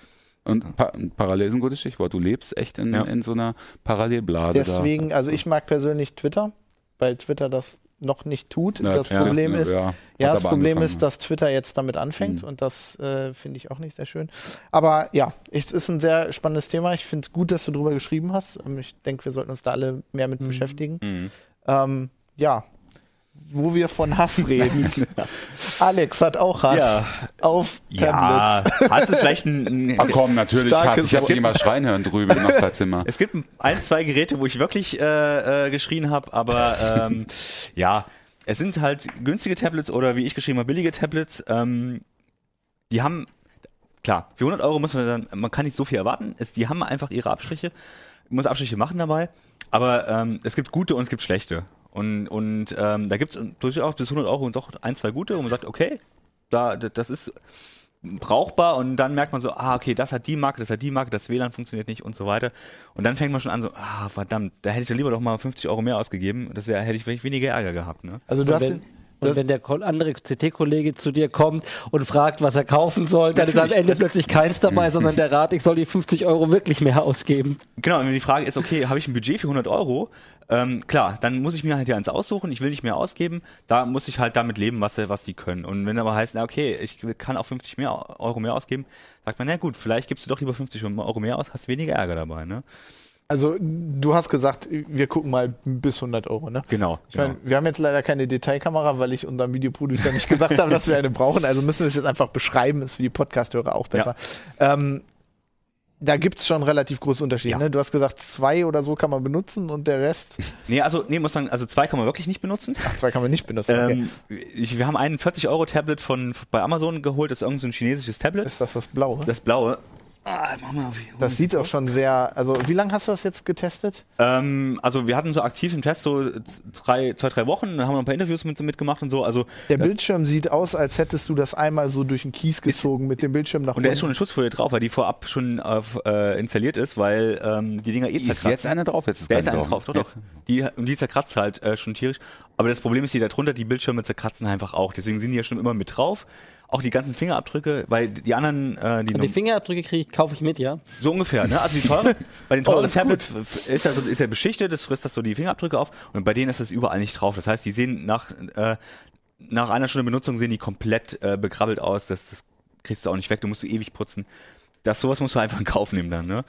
Und pa parallel ist ein gutes Stichwort. Du lebst echt in, Ja. in so einer Parallelblase. Deswegen, also ich mag persönlich Twitter, weil Twitter das noch nicht tut. da. das Ja, Problem ja, ist, ja, Ja, das Problem angefangen. ist, dass Twitter jetzt damit anfängt Mhm. und das äh, finde ich auch nicht sehr schön. Aber ja, es ist ein sehr spannendes Thema. Ich finde es gut, dass du darüber geschrieben hast. Ähm, Ich denke, wir sollten uns da alle mehr mit Mhm. beschäftigen. Mhm. Ähm, ja, wo wir von Hass reden. Alex hat auch Hass Ja. auf Ja, Tablets. hast du vielleicht ein, ein Ah, komm, natürlich hasse ich. Habe jemand schreien hören drüben im Nachbarzimmer. Es gibt ein, zwei Geräte, wo ich wirklich äh, äh, geschrien habe, aber ähm, ja, es sind halt günstige Tablets oder wie ich geschrieben habe, billige Tablets. Ähm, die haben, klar, für 100 Euro muss man dann, man kann nicht so viel erwarten. Es, die haben einfach ihre Abstriche, muss Abstriche machen dabei, aber ähm, es gibt gute und es gibt schlechte. Und, und ähm, da gibt es durchaus bis 100 Euro und doch ein, zwei gute, wo man sagt, okay, da, das ist brauchbar und dann merkt man so, ah, okay, das hat die Marke, das hat die Marke, das WLAN funktioniert nicht und so weiter. Und dann fängt man schon an so, ah, verdammt, da hätte ich ja lieber doch mal 50 Euro mehr ausgegeben. Das wäre, hätte ich vielleicht weniger Ärger gehabt, ne? Also du Und hast wenn, den, und das- wenn der andere CT-Kollege zu dir kommt und fragt, was er kaufen soll, dann ist am Ende plötzlich keins dabei, sondern der Rat, ich soll die 50 Euro wirklich mehr ausgeben. Genau, und wenn die Frage ist, okay, habe ich ein Budget für 100 Euro? Ähm, klar, dann muss ich mir halt ja eins aussuchen, ich will nicht mehr ausgeben, da muss ich halt damit leben, was, sie- was sie können. Und wenn aber heißt, na okay, ich kann auch 50 mehr, Euro mehr ausgeben, sagt man, na gut, vielleicht gibst du doch lieber 50 Euro mehr aus, hast weniger Ärger dabei, ne? Also du hast gesagt, wir gucken mal bis 100 Euro, ne? Genau. Ich meine, wir haben jetzt leider keine Detailkamera, weil ich unserem Videoproducer nicht gesagt habe, dass wir eine brauchen. Also müssen wir es jetzt einfach beschreiben, ist für die Podcasthörer auch besser. Ähm, da gibt es schon relativ große Unterschiede. Ja. Ne? Du hast gesagt, zwei oder so kann man benutzen und der Rest, Nee, also, nee, muss sagen, also zwei kann man wirklich nicht benutzen. zwei kann man nicht benutzen. Okay. Ähm, ich, wir haben einen 40-Euro-Tablet von bei Amazon geholt, das ist irgendein so ein chinesisches Tablet. Ist das das Blaue? Das blaue. Ah. Das sieht auch schon sehr, also wie lange hast du das jetzt getestet? Ähm, also wir hatten so aktiv im Test so drei, zwei, drei Wochen, dann haben wir ein paar Interviews mit, mitgemacht und so. Also Der Bildschirm sieht aus, als hättest du das einmal so durch den Kies gezogen mit dem Bildschirm nach und da ist schon eine Schutzfolie drauf, weil die vorab schon auf, äh, installiert ist, weil ähm, die Dinger eh Ist zerkratzen. jetzt eine drauf? Jetzt ist Da ist keine eine drauf, doch, doch. Jetzt. Die, und die zerkratzt halt äh, schon tierisch. Aber das Problem ist, die da drunter, die Bildschirme zerkratzen einfach auch. Deswegen sind die ja schon immer mit drauf. Auch die ganzen Fingerabdrücke, weil die anderen, äh, die, Und die Fingerabdrücke kriege ich, kaufe ich mit, ja. So ungefähr, ne? Also die teuren, bei den Oh, teuren ist gut. Tablets ist, also, ist er beschichtet, das frisst das so die Fingerabdrücke auf und bei denen ist das überall nicht drauf. Das heißt, die sehen nach, äh, nach einer Stunde Benutzung sehen die komplett äh, bekrabbelt aus. Das, das kriegst du auch nicht weg, du musst du ewig putzen. Das sowas musst du einfach in Kauf nehmen dann, ne?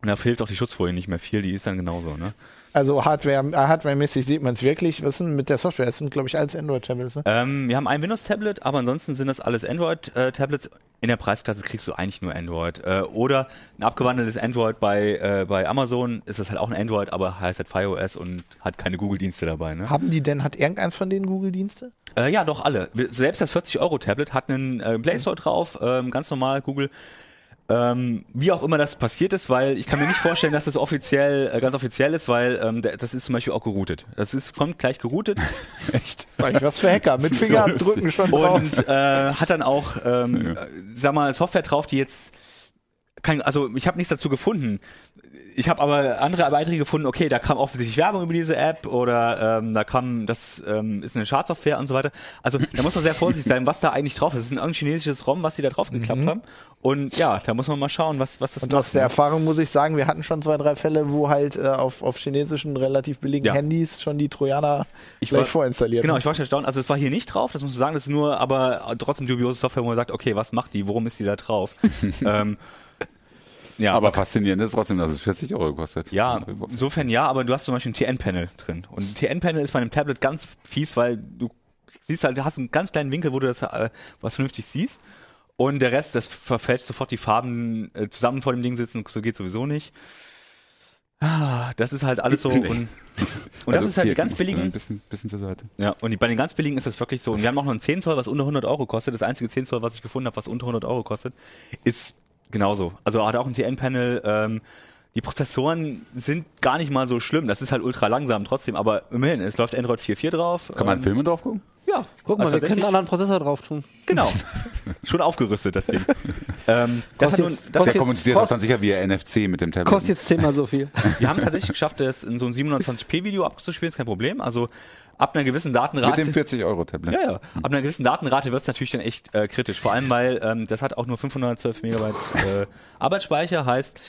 Und da hilft auch die Schutzfolie nicht mehr viel, die ist dann genauso, ne? Also Hardware, äh, Hardware-mäßig sieht man es wirklich. Was denn mit der Software? Das sind, glaube ich, alles Android-Tablets. Ne? Ähm, wir haben ein Windows-Tablet, aber ansonsten sind das alles Android-Tablets. In der Preisklasse kriegst du eigentlich nur Android. Äh, oder ein abgewandeltes Android bei, äh, bei Amazon ist das halt auch ein Android, aber heißt halt FireOS und hat keine Google-Dienste dabei. Ne? Haben die denn, hat irgendeins von denen Google-Dienste? Äh, ja, doch alle. Selbst das 40-Euro-Tablet hat einen äh, Play Store drauf, ähm, ganz normal Google. Ähm, wie auch immer das passiert ist, weil ich kann mir nicht vorstellen, dass das offiziell, äh, ganz offiziell ist, weil ähm, der- das ist zum Beispiel auch geroutet. Das ist kommt gleich geroutet. Echt? Sag ich was für Hacker, mit ist so Fingerabdrücken schon drauf. und äh, hat dann auch, ähm, Ja. äh, sag mal, Software drauf, die jetzt kein, also ich habe nichts dazu gefunden. Ich habe aber andere Beiträge gefunden, okay, da kam offensichtlich Werbung über diese App oder ähm, da kam, das ähm, ist eine Schadsoftware und so weiter. Also da muss man sehr vorsichtig sein, was da eigentlich drauf ist. Es ist ein irgendein chinesisches ROM, was sie da drauf geklappt haben. Und ja, da muss man mal schauen, was, was das Und aus macht. der ne? Erfahrung muss ich sagen, wir hatten schon zwei, drei Fälle, wo halt äh, auf, auf chinesischen relativ billigen Ja. Handys schon die Trojaner Ich war- vorinstalliert Genau, haben. ich war schon erstaunt. Also es war hier nicht drauf, das muss man sagen. Das ist nur, aber trotzdem dubiose Software, wo man sagt, okay, was macht die? Worum ist die da drauf? ähm, ja, Aber faszinierend ist trotzdem, dass es 40 Euro kostet. Ja, insofern ja, aber du hast zum Beispiel ein TN-Panel drin. Und ein TN-Panel ist bei einem Tablet ganz fies, weil du siehst halt, du hast einen ganz kleinen Winkel, wo du das äh, was vernünftig siehst. Und der Rest, das verfälscht sofort die Farben äh, zusammen vor dem Ding sitzen, so geht sowieso nicht. Ah, das ist halt alles so. Und, und das Also ist halt die ganz Ein billigen. bisschen, bisschen zur Seite. Ja, und die, bei den ganz billigen ist das wirklich so. Und wir haben auch noch einen 10 Zoll, was unter 100 Euro kostet. Das einzige 10 Zoll, was ich gefunden habe, was unter 100 Euro kostet, ist genauso. Also hat auch ein TN-Panel. Ähm, die Prozessoren sind gar nicht mal so schlimm. Das ist halt ultra langsam trotzdem. Aber immerhin, es läuft Android 4.4 drauf. Kann man Ähm, Filme drauf gucken? Ja. Guck mal, Also wir können einen anderen Prozessor drauf tun. Genau. Schon aufgerüstet, das Ding. ähm, das nun, das, Der kommuniziert das dann sicher via NFC mit dem Tablet. Kostet jetzt zehnmal so viel. wir haben tatsächlich geschafft, das in so ein 720p-Video abzuspielen, ist kein Problem. Also ab einer gewissen mit Datenrate. dem 40 Euro Tablet. Ja, ja. Ab einer gewissen Datenrate wird es natürlich dann echt äh, kritisch. Vor allem, weil ähm, das hat auch nur 512 Megabyte äh, Arbeitsspeicher, heißt,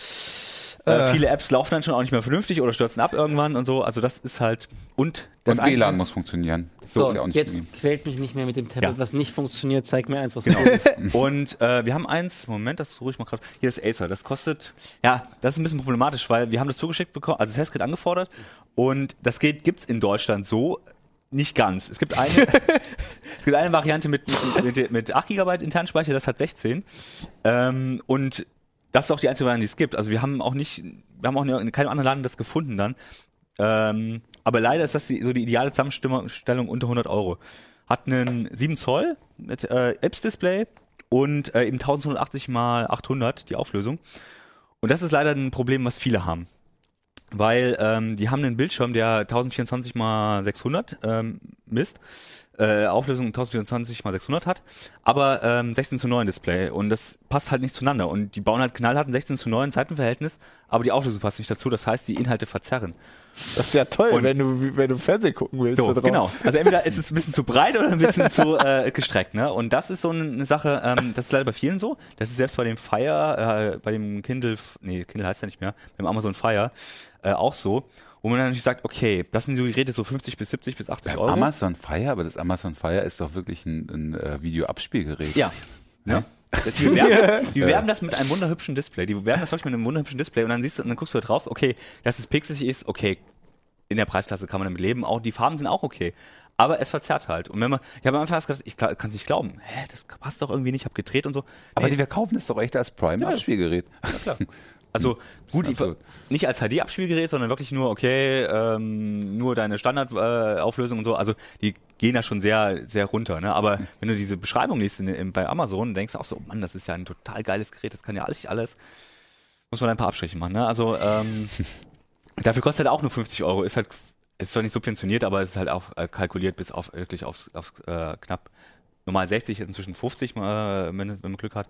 äh, viele Apps laufen dann schon auch nicht mehr vernünftig oder stürzen ab irgendwann und so. Also das ist halt und das Und WLAN muss funktionieren. Das So, ist ja auch nicht jetzt gegeben. quält mich nicht mehr mit dem Tablet, Ja. was nicht funktioniert. Zeig mir eins, was Genau. gut ist. Und äh, wir haben eins, Moment, das ruhig mal gerade. Hier ist Acer. Das kostet, ja, das ist ein bisschen problematisch, weil wir haben das zugeschickt bekommen, also das Testgerät angefordert und das Gerät gibt's in Deutschland so nicht ganz. Es gibt eine, es gibt eine Variante mit, mit, mit, mit 8 GB internen Speicher, das hat 16. Ähm, und das ist auch die einzige Variante, die es gibt. Also wir haben auch nicht, wir haben auch in keinem anderen Laden das gefunden dann. Ähm, aber leider ist das die, so die ideale Zusammenstellung unter 100 Euro. Hat einen 7 Zoll mit äh, IPS-Display und äh, eben 1280 mal 800 die Auflösung. Und das ist leider ein Problem, was viele haben. Weil ähm, die haben einen Bildschirm, der 1024 mal 600 ähm, misst, äh, Auflösung 1024 mal 600 hat, aber ähm, 16 zu 9 Display und das passt halt nicht zueinander und die bauen halt knallhart ein 16 zu 9 Seitenverhältnis, aber die Auflösung passt nicht dazu, das heißt, die Inhalte verzerren. Das ist ja toll, Und- wenn du, wenn du Fernsehen gucken willst. So, drauf. genau. Also entweder ist es ein bisschen zu breit oder ein bisschen zu äh, gestreckt, ne? Und das ist so eine Sache, ähm, das ist leider bei vielen so. Das ist selbst bei dem Fire, äh, bei dem Kindle, nee, Kindle heißt ja nicht mehr, beim Amazon Fire äh, auch so. Wo man dann natürlich sagt, okay, das sind so Geräte so 50 bis 70 bis 80 Euro. Amazon Fire, aber das Amazon Fire ist doch wirklich ein, ein äh, Videoabspielgerät. Ja. Ja. Die werben, das, die werben das mit einem wunderhübschen Display. Die werben das wirklich mit einem wunderhübschen Display und dann siehst du, und dann guckst du da drauf, okay, dass es pixelig ist, okay, in der Preisklasse kann man damit leben. Auch die Farben sind auch okay. Aber es verzerrt halt. Und wenn man, ich habe am Anfang erst gedacht, ich kann es nicht glauben. Hä, das passt doch irgendwie nicht. Ich habe gedreht und so. Aber Nee, die wir kaufen es doch echt als Prime-Abspielgerät. also gut, die, absurd. nicht als HD-Abspielgerät, sondern wirklich nur, okay, ähm, nur deine Standardauflösung äh, und so. Also die gehen da schon sehr, sehr runter. Ne? Aber wenn du diese Beschreibung liest in, in, bei Amazon, denkst du auch so, Mann, das ist ja ein total geiles Gerät, das kann ja alles, alles. Muss man ein paar Abstriche machen. Ne? Also ähm, dafür kostet er auch nur 50 Euro. Ist halt, ist zwar nicht subventioniert, aber es ist halt auch äh, kalkuliert bis auf wirklich aufs, aufs äh, knapp normal 60, inzwischen 50, mal, äh, wenn, wenn man Glück hat.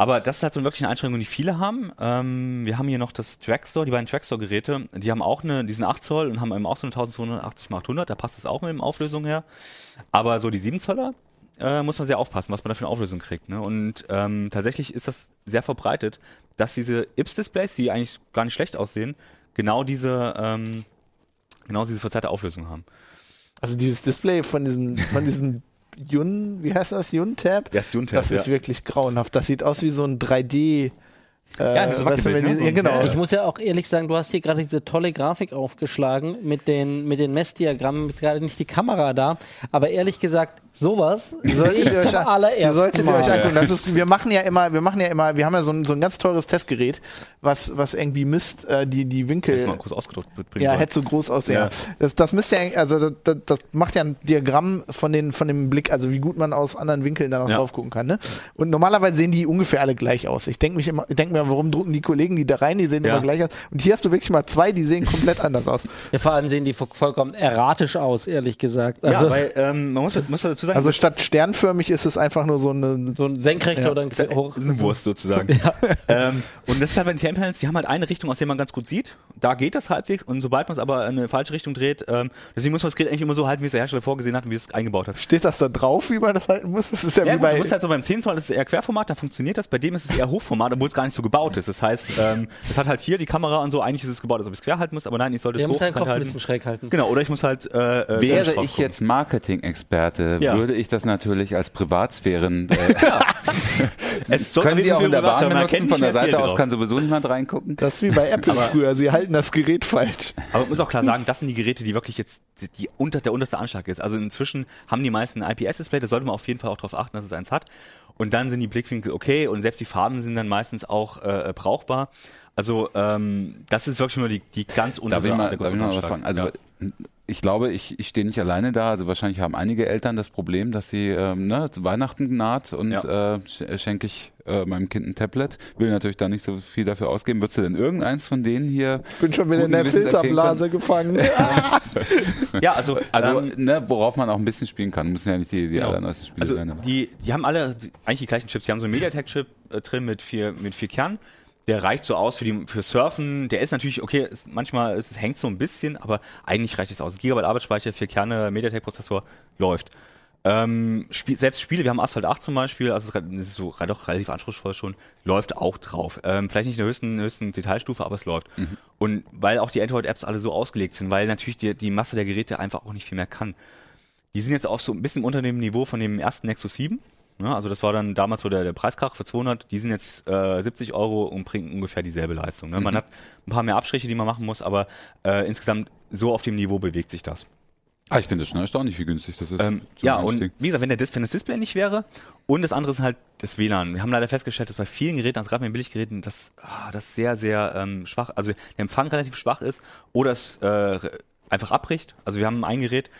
Aber das ist halt so wirklich eine Einschränkung, die viele haben. Ähm, wir haben hier noch das Trackstore, die beiden Trackstore-Geräte, die haben auch eine, die sind 8 Zoll und haben eben auch so eine 1280 x 800, da passt es auch mit der Auflösung her. Aber so die 7 Zoller äh, muss man sehr aufpassen, was man da für eine Auflösung kriegt. Ne? Und ähm, tatsächlich ist das sehr verbreitet, dass diese IPS-Displays, die eigentlich gar nicht schlecht aussehen, genau diese, ähm, genau diese verzerrte Auflösung haben. Also dieses Display von diesem, von diesem Yun, wie heißt das? Yun-Tab? Das ist die Unter- Das ist ja. wirklich grauenhaft. Das sieht aus wie so ein 3D. Äh, Ja, diese weißt du, Wackelbild, ne? So ja, genau. Ich muss ja auch ehrlich sagen, du hast hier gerade diese tolle Grafik aufgeschlagen mit den, mit den Messdiagrammen. Ist gerade nicht die Kamera da, aber ehrlich gesagt, sowas Solltet ich ihr euch allerersten solltet ihr Mal. euch angucken. Das ist, wir machen ja immer, wir machen ja immer, wir haben ja so ein, so ein ganz teures Testgerät, was, was irgendwie misst, äh, die, die Winkel. Jetzt mal kurz ausgedrückt bringen Ja, hätte so groß aussehen. Ja. Das, das müsste ja, eigentlich- also das, das, macht ja ein Diagramm von, den, von dem Blick, also wie gut man aus anderen Winkeln da noch Ja. drauf gucken kann. Ne? Und normalerweise sehen die ungefähr alle gleich aus. Ich denke mich immer, ich denk mir warum drucken die Kollegen die da rein, die sehen Ja. immer gleich aus. Und hier hast du wirklich mal zwei, die sehen komplett anders aus. Ja, vor allem sehen die vo- vollkommen erratisch aus, ehrlich gesagt. Also ja, weil ähm, man muss, muss dazu sagen, Also statt sternförmig ist es einfach nur so eine. so ein senkrechter Ja. oder ein Das ist hoch. eine Wurst sozusagen. ähm, und das ist halt bei den Tailpanels, die haben halt eine Richtung, aus der man ganz gut sieht. Da geht das halbwegs. Und sobald man es aber in eine falsche Richtung dreht, ähm, deswegen muss man das Gerät eigentlich immer so halten, wie es der Hersteller vorgesehen hat und wie es eingebaut hat. Steht das da drauf, wie man das halten muss? Das ist ja, Ja, wie gut, bei. du musst halt so beim 10 Zoll, das ist eher Querformat, da funktioniert das. Bei dem ist es eher Hochformat, obwohl es gar nicht so gebaut ist. Das heißt, ähm, es hat halt hier die Kamera und so, eigentlich ist es gebaut, als ob ich es quer halten muss, aber nein, ich sollte es Der muss seinen hochkant Kopf ein halten. bisschen schräg halten. Genau, oder ich muss halt äh, äh, Wäre ich gucken. jetzt Marketing-Experte, Ja. Würde ich das natürlich als Privatsphären. Äh, es soll können Sie auch in der Bahn aber man benutzen? Von der Seite aus drauf. kann sowieso niemand reingucken. Das ist wie bei Apple früher. Sie halten das Gerät falsch. Aber man muss auch klar sagen, das sind die Geräte, die wirklich jetzt die, die unter, der unterste Anschlag ist. Also inzwischen haben die meisten ein IPS-Display, da sollte man auf jeden Fall auch darauf achten, dass es eins hat. Und dann sind die Blickwinkel okay und selbst die Farben sind dann meistens auch äh, brauchbar. Also ähm, das ist wirklich nur die, die ganz untere Darf ich mal, der darf ich mal was Anschlag. fragen? Also ja. Ich glaube, ich, ich stehe nicht alleine da. Also wahrscheinlich haben einige Eltern das Problem, dass sie ähm, ne, zu Weihnachten naht und Ja. äh, sch- schenke ich äh, meinem Kind ein Tablet. Will natürlich da nicht so viel dafür ausgeben. Würdest du denn irgendeins von denen hier? Bin schon wieder in der Filterblase gefangen. ja, also, Also, ähm, ne, worauf man auch ein bisschen spielen kann. Müssen ja nicht die, die Genau. allerneuesten Spiele Also sein. aber- die, die haben alle eigentlich die gleichen Chips. Die haben so einen MediaTek-Chip äh, drin mit vier, mit vier Kernen. Der reicht so aus für, die, für Surfen. Der ist natürlich, okay, ist, manchmal ist, es hängt so ein bisschen, aber eigentlich reicht es aus. Gigabyte Arbeitsspeicher, vier Kerne, MediaTek-Prozessor, läuft. Ähm, Spiel, selbst Spiele, wir haben Asphalt 8 zum Beispiel, also es ist re- das ist so doch relativ anspruchsvoll schon, läuft auch drauf. Ähm, vielleicht nicht in der höchsten, höchsten Detailstufe, aber es läuft. Und weil auch die Android-Apps alle so ausgelegt sind, weil natürlich die, die Masse der Geräte einfach auch nicht viel mehr kann. Die sind jetzt auf so ein bisschen unter dem Niveau von dem ersten Nexus 7. Ne? Also das war dann damals so der, der Preiskrach für 200. Die sind jetzt äh, 70 Euro und bringen ungefähr dieselbe Leistung. Ne? Man hat ein paar mehr Abstriche, die man machen muss, aber äh, insgesamt so auf dem Niveau bewegt sich das. ah, ich finde es schon erstaunlich, wie günstig das ist. Ähm, ja, und wie gesagt, wenn, der Dis wenn das Display nicht wäre und das andere ist halt das WLAN. Wir haben leider festgestellt, dass bei vielen Geräten, also gerade bei den Billiggeräten, das, ah, das sehr, sehr ähm, schwach, also der Empfang relativ schwach ist oder es äh, einfach abbricht. Also wir haben ein Gerät,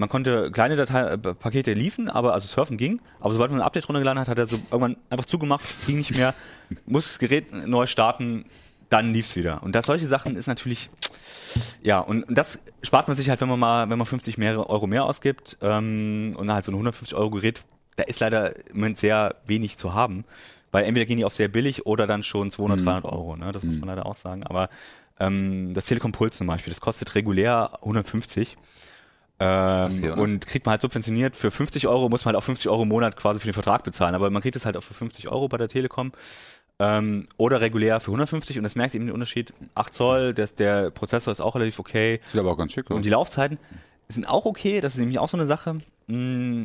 man konnte kleine Datei, äh, Pakete liefen, aber also surfen ging, aber sobald man ein Update runtergeladen hat, hat er so irgendwann einfach zugemacht, ging nicht mehr, muss das Gerät neu starten, dann lief's wieder. Und das solche Sachen ist natürlich ja, und, das spart man sich halt, wenn man mal, wenn man 50 mehr Euro mehr ausgibt ähm, und halt so ein 150 Euro Gerät, da ist leider im Moment sehr wenig zu haben, weil entweder gehen die auf sehr billig oder dann schon 200, 300 Euro, ne? das muss man leider auch sagen. Aber ähm, das Telekom Puls zum Beispiel, das kostet regulär 150 ähm, hier, und kriegt man halt subventioniert. Für 50 Euro muss man halt auch 50 Euro im Monat quasi für den Vertrag bezahlen, aber man kriegt es halt auch für 50 Euro bei der Telekom ähm, oder regulär für 150 und das merkt eben den Unterschied. 8 Zoll, das, der Prozessor ist auch relativ okay. Sieht aber auch ganz schick aus. Und die Laufzeiten sind auch okay, das ist nämlich auch so eine Sache. Mm,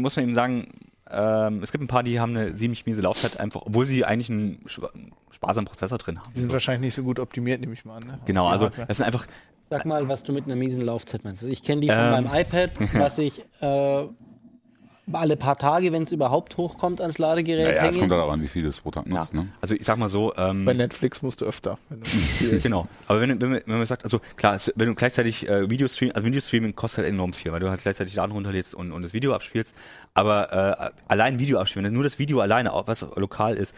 muss man eben sagen, ähm, es gibt ein paar, die haben eine ziemlich miese Laufzeit, einfach, obwohl sie eigentlich einen sp- sparsamen Prozessor drin haben. Die sind wahrscheinlich nicht so gut optimiert, nehme ich mal an. Ne? Genau, also das sind einfach, Sag mal, was du mit einer miesen Laufzeit meinst. Ich kenne die von Ähm. meinem iPad, was ich äh, alle paar Tage, wenn es überhaupt hochkommt, ans Ladegerät ja, ja, es hänge. kommt darauf an, wie viel du es pro Tag ja, nutzt. Ne? also ich sag mal so, ähm, Bei Netflix musst du öfter. Wenn du. Genau. Aber wenn, wenn, man- wenn man sagt, also klar, wenn du gleichzeitig äh, Videostream, also Videostreaming kostet halt enorm viel, weil du halt gleichzeitig Daten runterlädst und, und das Video abspielst. Aber äh, allein Video abspielen, wenn nur das Video alleine, auch was lokal ist,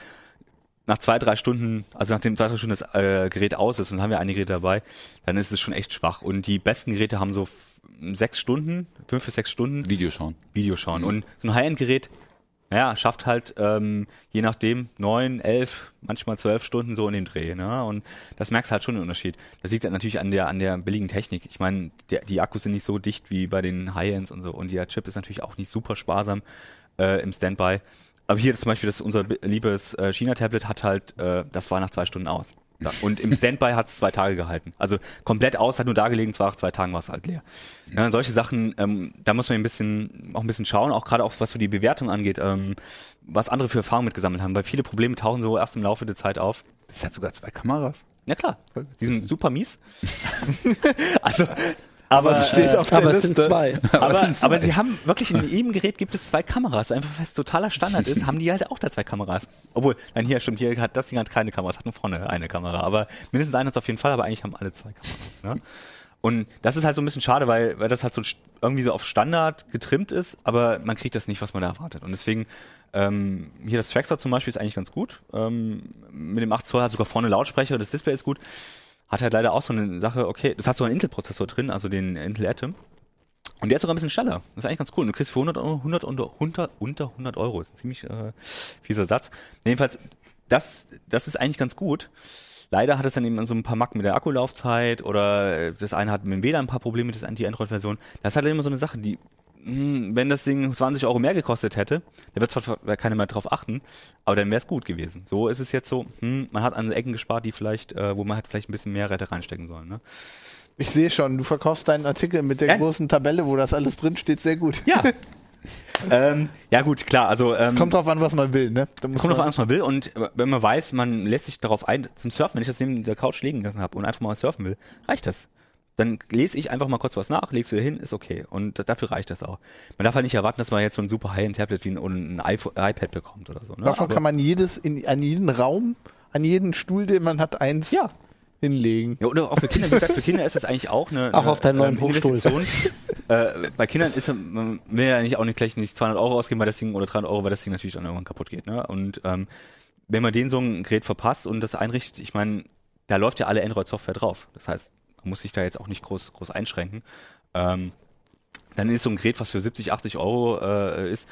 nach zwei, drei Stunden, also nachdem zwei, drei Stunden das äh, Gerät aus ist und haben wir einige Geräte dabei, dann ist es schon echt schwach. Und die besten Geräte haben so sechs Stunden, fünf bis sechs Stunden Video schauen. Video schauen. Und so ein High-End-Gerät, naja, schafft halt ähm, je nachdem neun, elf, manchmal zwölf Stunden so in dem Dreh. Ne? Und das merkst du halt schon den Unterschied. Das liegt halt natürlich an der an der billigen Technik. Ich meine, die Akkus sind nicht so dicht wie bei den High-Ends und so. Und der Chip ist natürlich auch nicht super sparsam äh, im Standby. Aber hier zum Beispiel, das unser liebes äh, China-Tablet hat halt, äh, das war nach zwei Stunden aus. Und im Standby hat es zwei Tage gehalten. Also komplett aus, hat nur da gelegen, zwar nach zwei Tagen war es halt leer. Ja, solche Sachen, ähm, da muss man ein bisschen, auch ein bisschen schauen, auch gerade auch was so die Bewertung angeht, ähm, was andere für Erfahrungen mitgesammelt haben, weil viele Probleme tauchen so erst im Laufe der Zeit auf. Das hat sogar zwei Kameras. Ja klar, die sind super mies. also, aber, Was steht auf der Aber es Liste? sind zwei. aber, aber sie haben wirklich in jedem Gerät gibt es zwei Kameras, einfach weil es totaler Standard ist, haben die halt auch da zwei Kameras. Obwohl, nein, hier stimmt, hier hat das Ding hat keine Kameras, hat nur vorne eine Kamera, aber mindestens eine hat auf jeden Fall, aber eigentlich haben alle zwei Kameras. Ne? Und das ist halt so ein bisschen schade, weil, weil das halt so irgendwie so auf Standard getrimmt ist, aber man kriegt das nicht, was man da erwartet. Und deswegen, ähm, hier das Traxxer zum Beispiel ist eigentlich ganz gut. Ähm, mit dem 8 Zoll hat sogar vorne Lautsprecher, das Display ist gut. Hat halt leider auch so eine Sache, okay, das hat so einen Intel-Prozessor drin, also den Intel Atom. Und der ist sogar ein bisschen schneller. Das ist eigentlich ganz cool. Du kriegst für 100 Euro, 100 unter, unter, unter 100 Euro. ist ein ziemlich äh, fieser Satz. Jedenfalls, das, das ist eigentlich ganz gut. Leider hat es dann eben so ein paar Macken mit der Akkulaufzeit oder äh, das eine hat mit dem WLAN ein paar Probleme, das die Android-Version. Das ist halt immer so eine Sache, die, wenn das Ding 20 Euro mehr gekostet hätte, da wird zwar keiner mehr drauf achten, aber dann wäre es gut gewesen. So ist es jetzt so, hm, man hat an Ecken gespart, die vielleicht, äh, wo man halt vielleicht ein bisschen mehr Rette reinstecken sollen. Ne? Ich sehe schon, du verkaufst deinen Artikel mit der Ja. großen Tabelle, wo das alles drin steht, sehr gut. Ja. ähm, ja gut, klar, also ähm, Kommt drauf an, was man will, ne? Kommt drauf an, was man will und äh, wenn man weiß, man lässt sich darauf ein, zum Surfen, wenn ich das neben der Couch liegen lassen habe und einfach mal surfen will, reicht das. Dann lese ich einfach mal kurz was nach, legst du hin, ist okay. Und da- dafür reicht das auch. Man darf halt nicht erwarten, dass man jetzt so ein super High-End-Tablet wie ein, ein iPhone, iPad bekommt oder so. Ne? Davon Aber- kann man jedes, in, an jeden Raum, an jeden Stuhl, den man hat, eins Ja. hinlegen. Ja, oder auch für Kinder, wie gesagt, für Kinder ist das eigentlich auch eine, Auch eine auf deinen neuen ähm, Hochstuhl. Investition. äh, bei Kindern ist man will ja nicht auch nicht gleich nicht 200 Euro ausgeben, weil das Ding oder 300 Euro, weil das Ding natürlich dann irgendwann kaputt geht. Ne? Und ähm, wenn man den so ein Gerät verpasst und das einrichtet, ich meine, da läuft ja alle Android-Software drauf. Das heißt, man muss sich da jetzt auch nicht groß groß einschränken. Ähm, dann ist so ein Gerät, was für 70, 80 Euro äh, ist,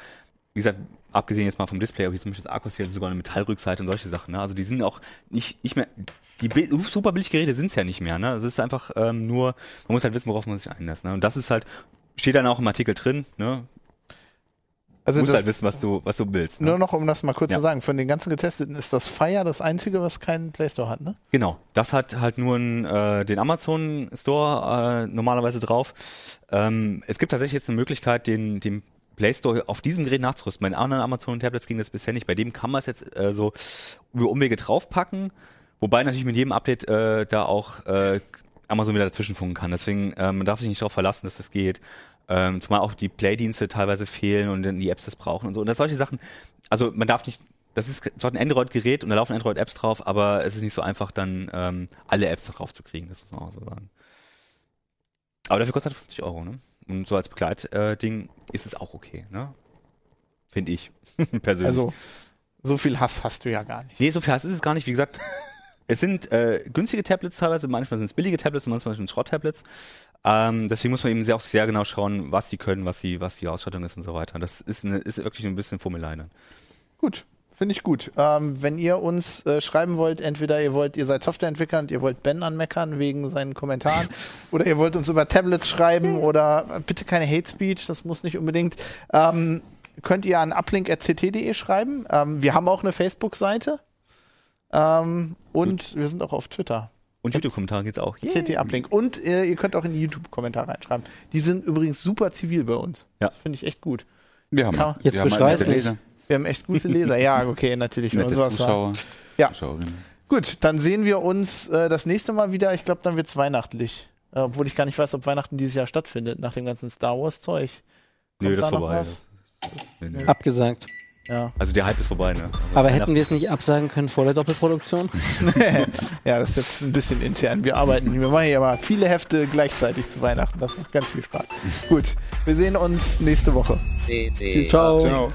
wie gesagt, abgesehen jetzt mal vom Display, aber wie zum Beispiel das Akkus hier sogar eine Metallrückseite und solche Sachen. Ne? Also die sind auch nicht, nicht mehr, die super Billiggeräte sind es ja nicht mehr. Ne? Es ist einfach ähm, nur, man muss halt wissen, worauf man sich einlässt. Ne? Und das ist halt, steht dann auch im Artikel drin, ne? Also Du musst halt wissen, was du, was du willst. Ne? nur noch, um das mal kurz Ja. zu sagen, von den ganzen getesteten ist das Fire das einzige, was keinen Play Store hat, ne? Genau, das hat halt nur einen, äh, den Amazon Store äh, normalerweise drauf. Ähm, es gibt tatsächlich jetzt eine Möglichkeit, den, den Play Store auf diesem Gerät nachzurüsten. Bei anderen Amazon-Tablets ging das bisher nicht. Bei dem kann man es jetzt äh, so über Umwege draufpacken, wobei natürlich mit jedem Update äh, da auch äh, Amazon wieder dazwischen funken kann. Deswegen ähm, man darf sich nicht darauf verlassen, dass das geht. Ähm, zumal auch die Play-Dienste teilweise fehlen und dann die Apps das brauchen und so. Und das solche Sachen, also man darf nicht, das ist zwar ein Android-Gerät und da laufen Android-Apps drauf, aber es ist nicht so einfach, dann ähm, alle Apps drauf zu kriegen, das muss man auch so sagen. Aber dafür kostet es 50 Euro, ne? Und so als Begleitding äh, ist es auch okay, ne? Finde ich. Persönlich. Also, so viel Hass hast du ja gar nicht. Nee, so viel Hass ist es gar nicht. Wie gesagt, es sind äh, günstige Tablets teilweise, manchmal sind es billige Tablets manchmal sind es Schrott-Tablets. Ähm, deswegen muss man eben sehr, auch sehr genau schauen, was sie können, was sie, was die Ausstattung ist und so weiter. Das ist, eine, ist wirklich ein bisschen Fummelei dann. Gut, finde ich gut. Ähm, wenn ihr uns äh, schreiben wollt, entweder ihr wollt, ihr seid Softwareentwickler und ihr wollt Ben anmeckern wegen seinen Kommentaren, oder ihr wollt uns über Tablets schreiben oder äh, bitte keine Hate Speech, das muss nicht unbedingt. Ähm, könnt ihr an uplink.ct.de schreiben. Ähm, wir haben auch eine Facebook-Seite. Ähm, und wir sind auch auf Twitter. Und YouTube-Kommentare geht's auch. Yeah. CT Uplink. Und äh, ihr könnt auch in die YouTube-Kommentare reinschreiben. Die sind übrigens super zivil bei uns. Ja. Das finde ich echt gut. Wir haben, Kann- Jetzt wir haben. Leser, Wir haben echt gute Leser. Ja, okay, natürlich. nette. Zuschauer, Ja. Gut, dann sehen wir uns äh, das nächste Mal wieder. Ich glaube, dann wird es weihnachtlich. Äh, obwohl ich gar nicht weiß, ob Weihnachten dieses Jahr stattfindet, nach dem ganzen Star Wars-Zeug. Nö, das ist da noch vorbei. Das, nee, nee. Abgesagt. Ja. Also der Hype ist vorbei, ne? Also Aber hätten wir es nicht absagen können vor der Doppelproduktion? ja, das ist jetzt ein bisschen intern. Wir arbeiten, wir machen ja mal viele Hefte gleichzeitig zu Weihnachten. Das macht ganz viel Spaß. Gut, wir sehen uns nächste Woche. Ciao. Ciao.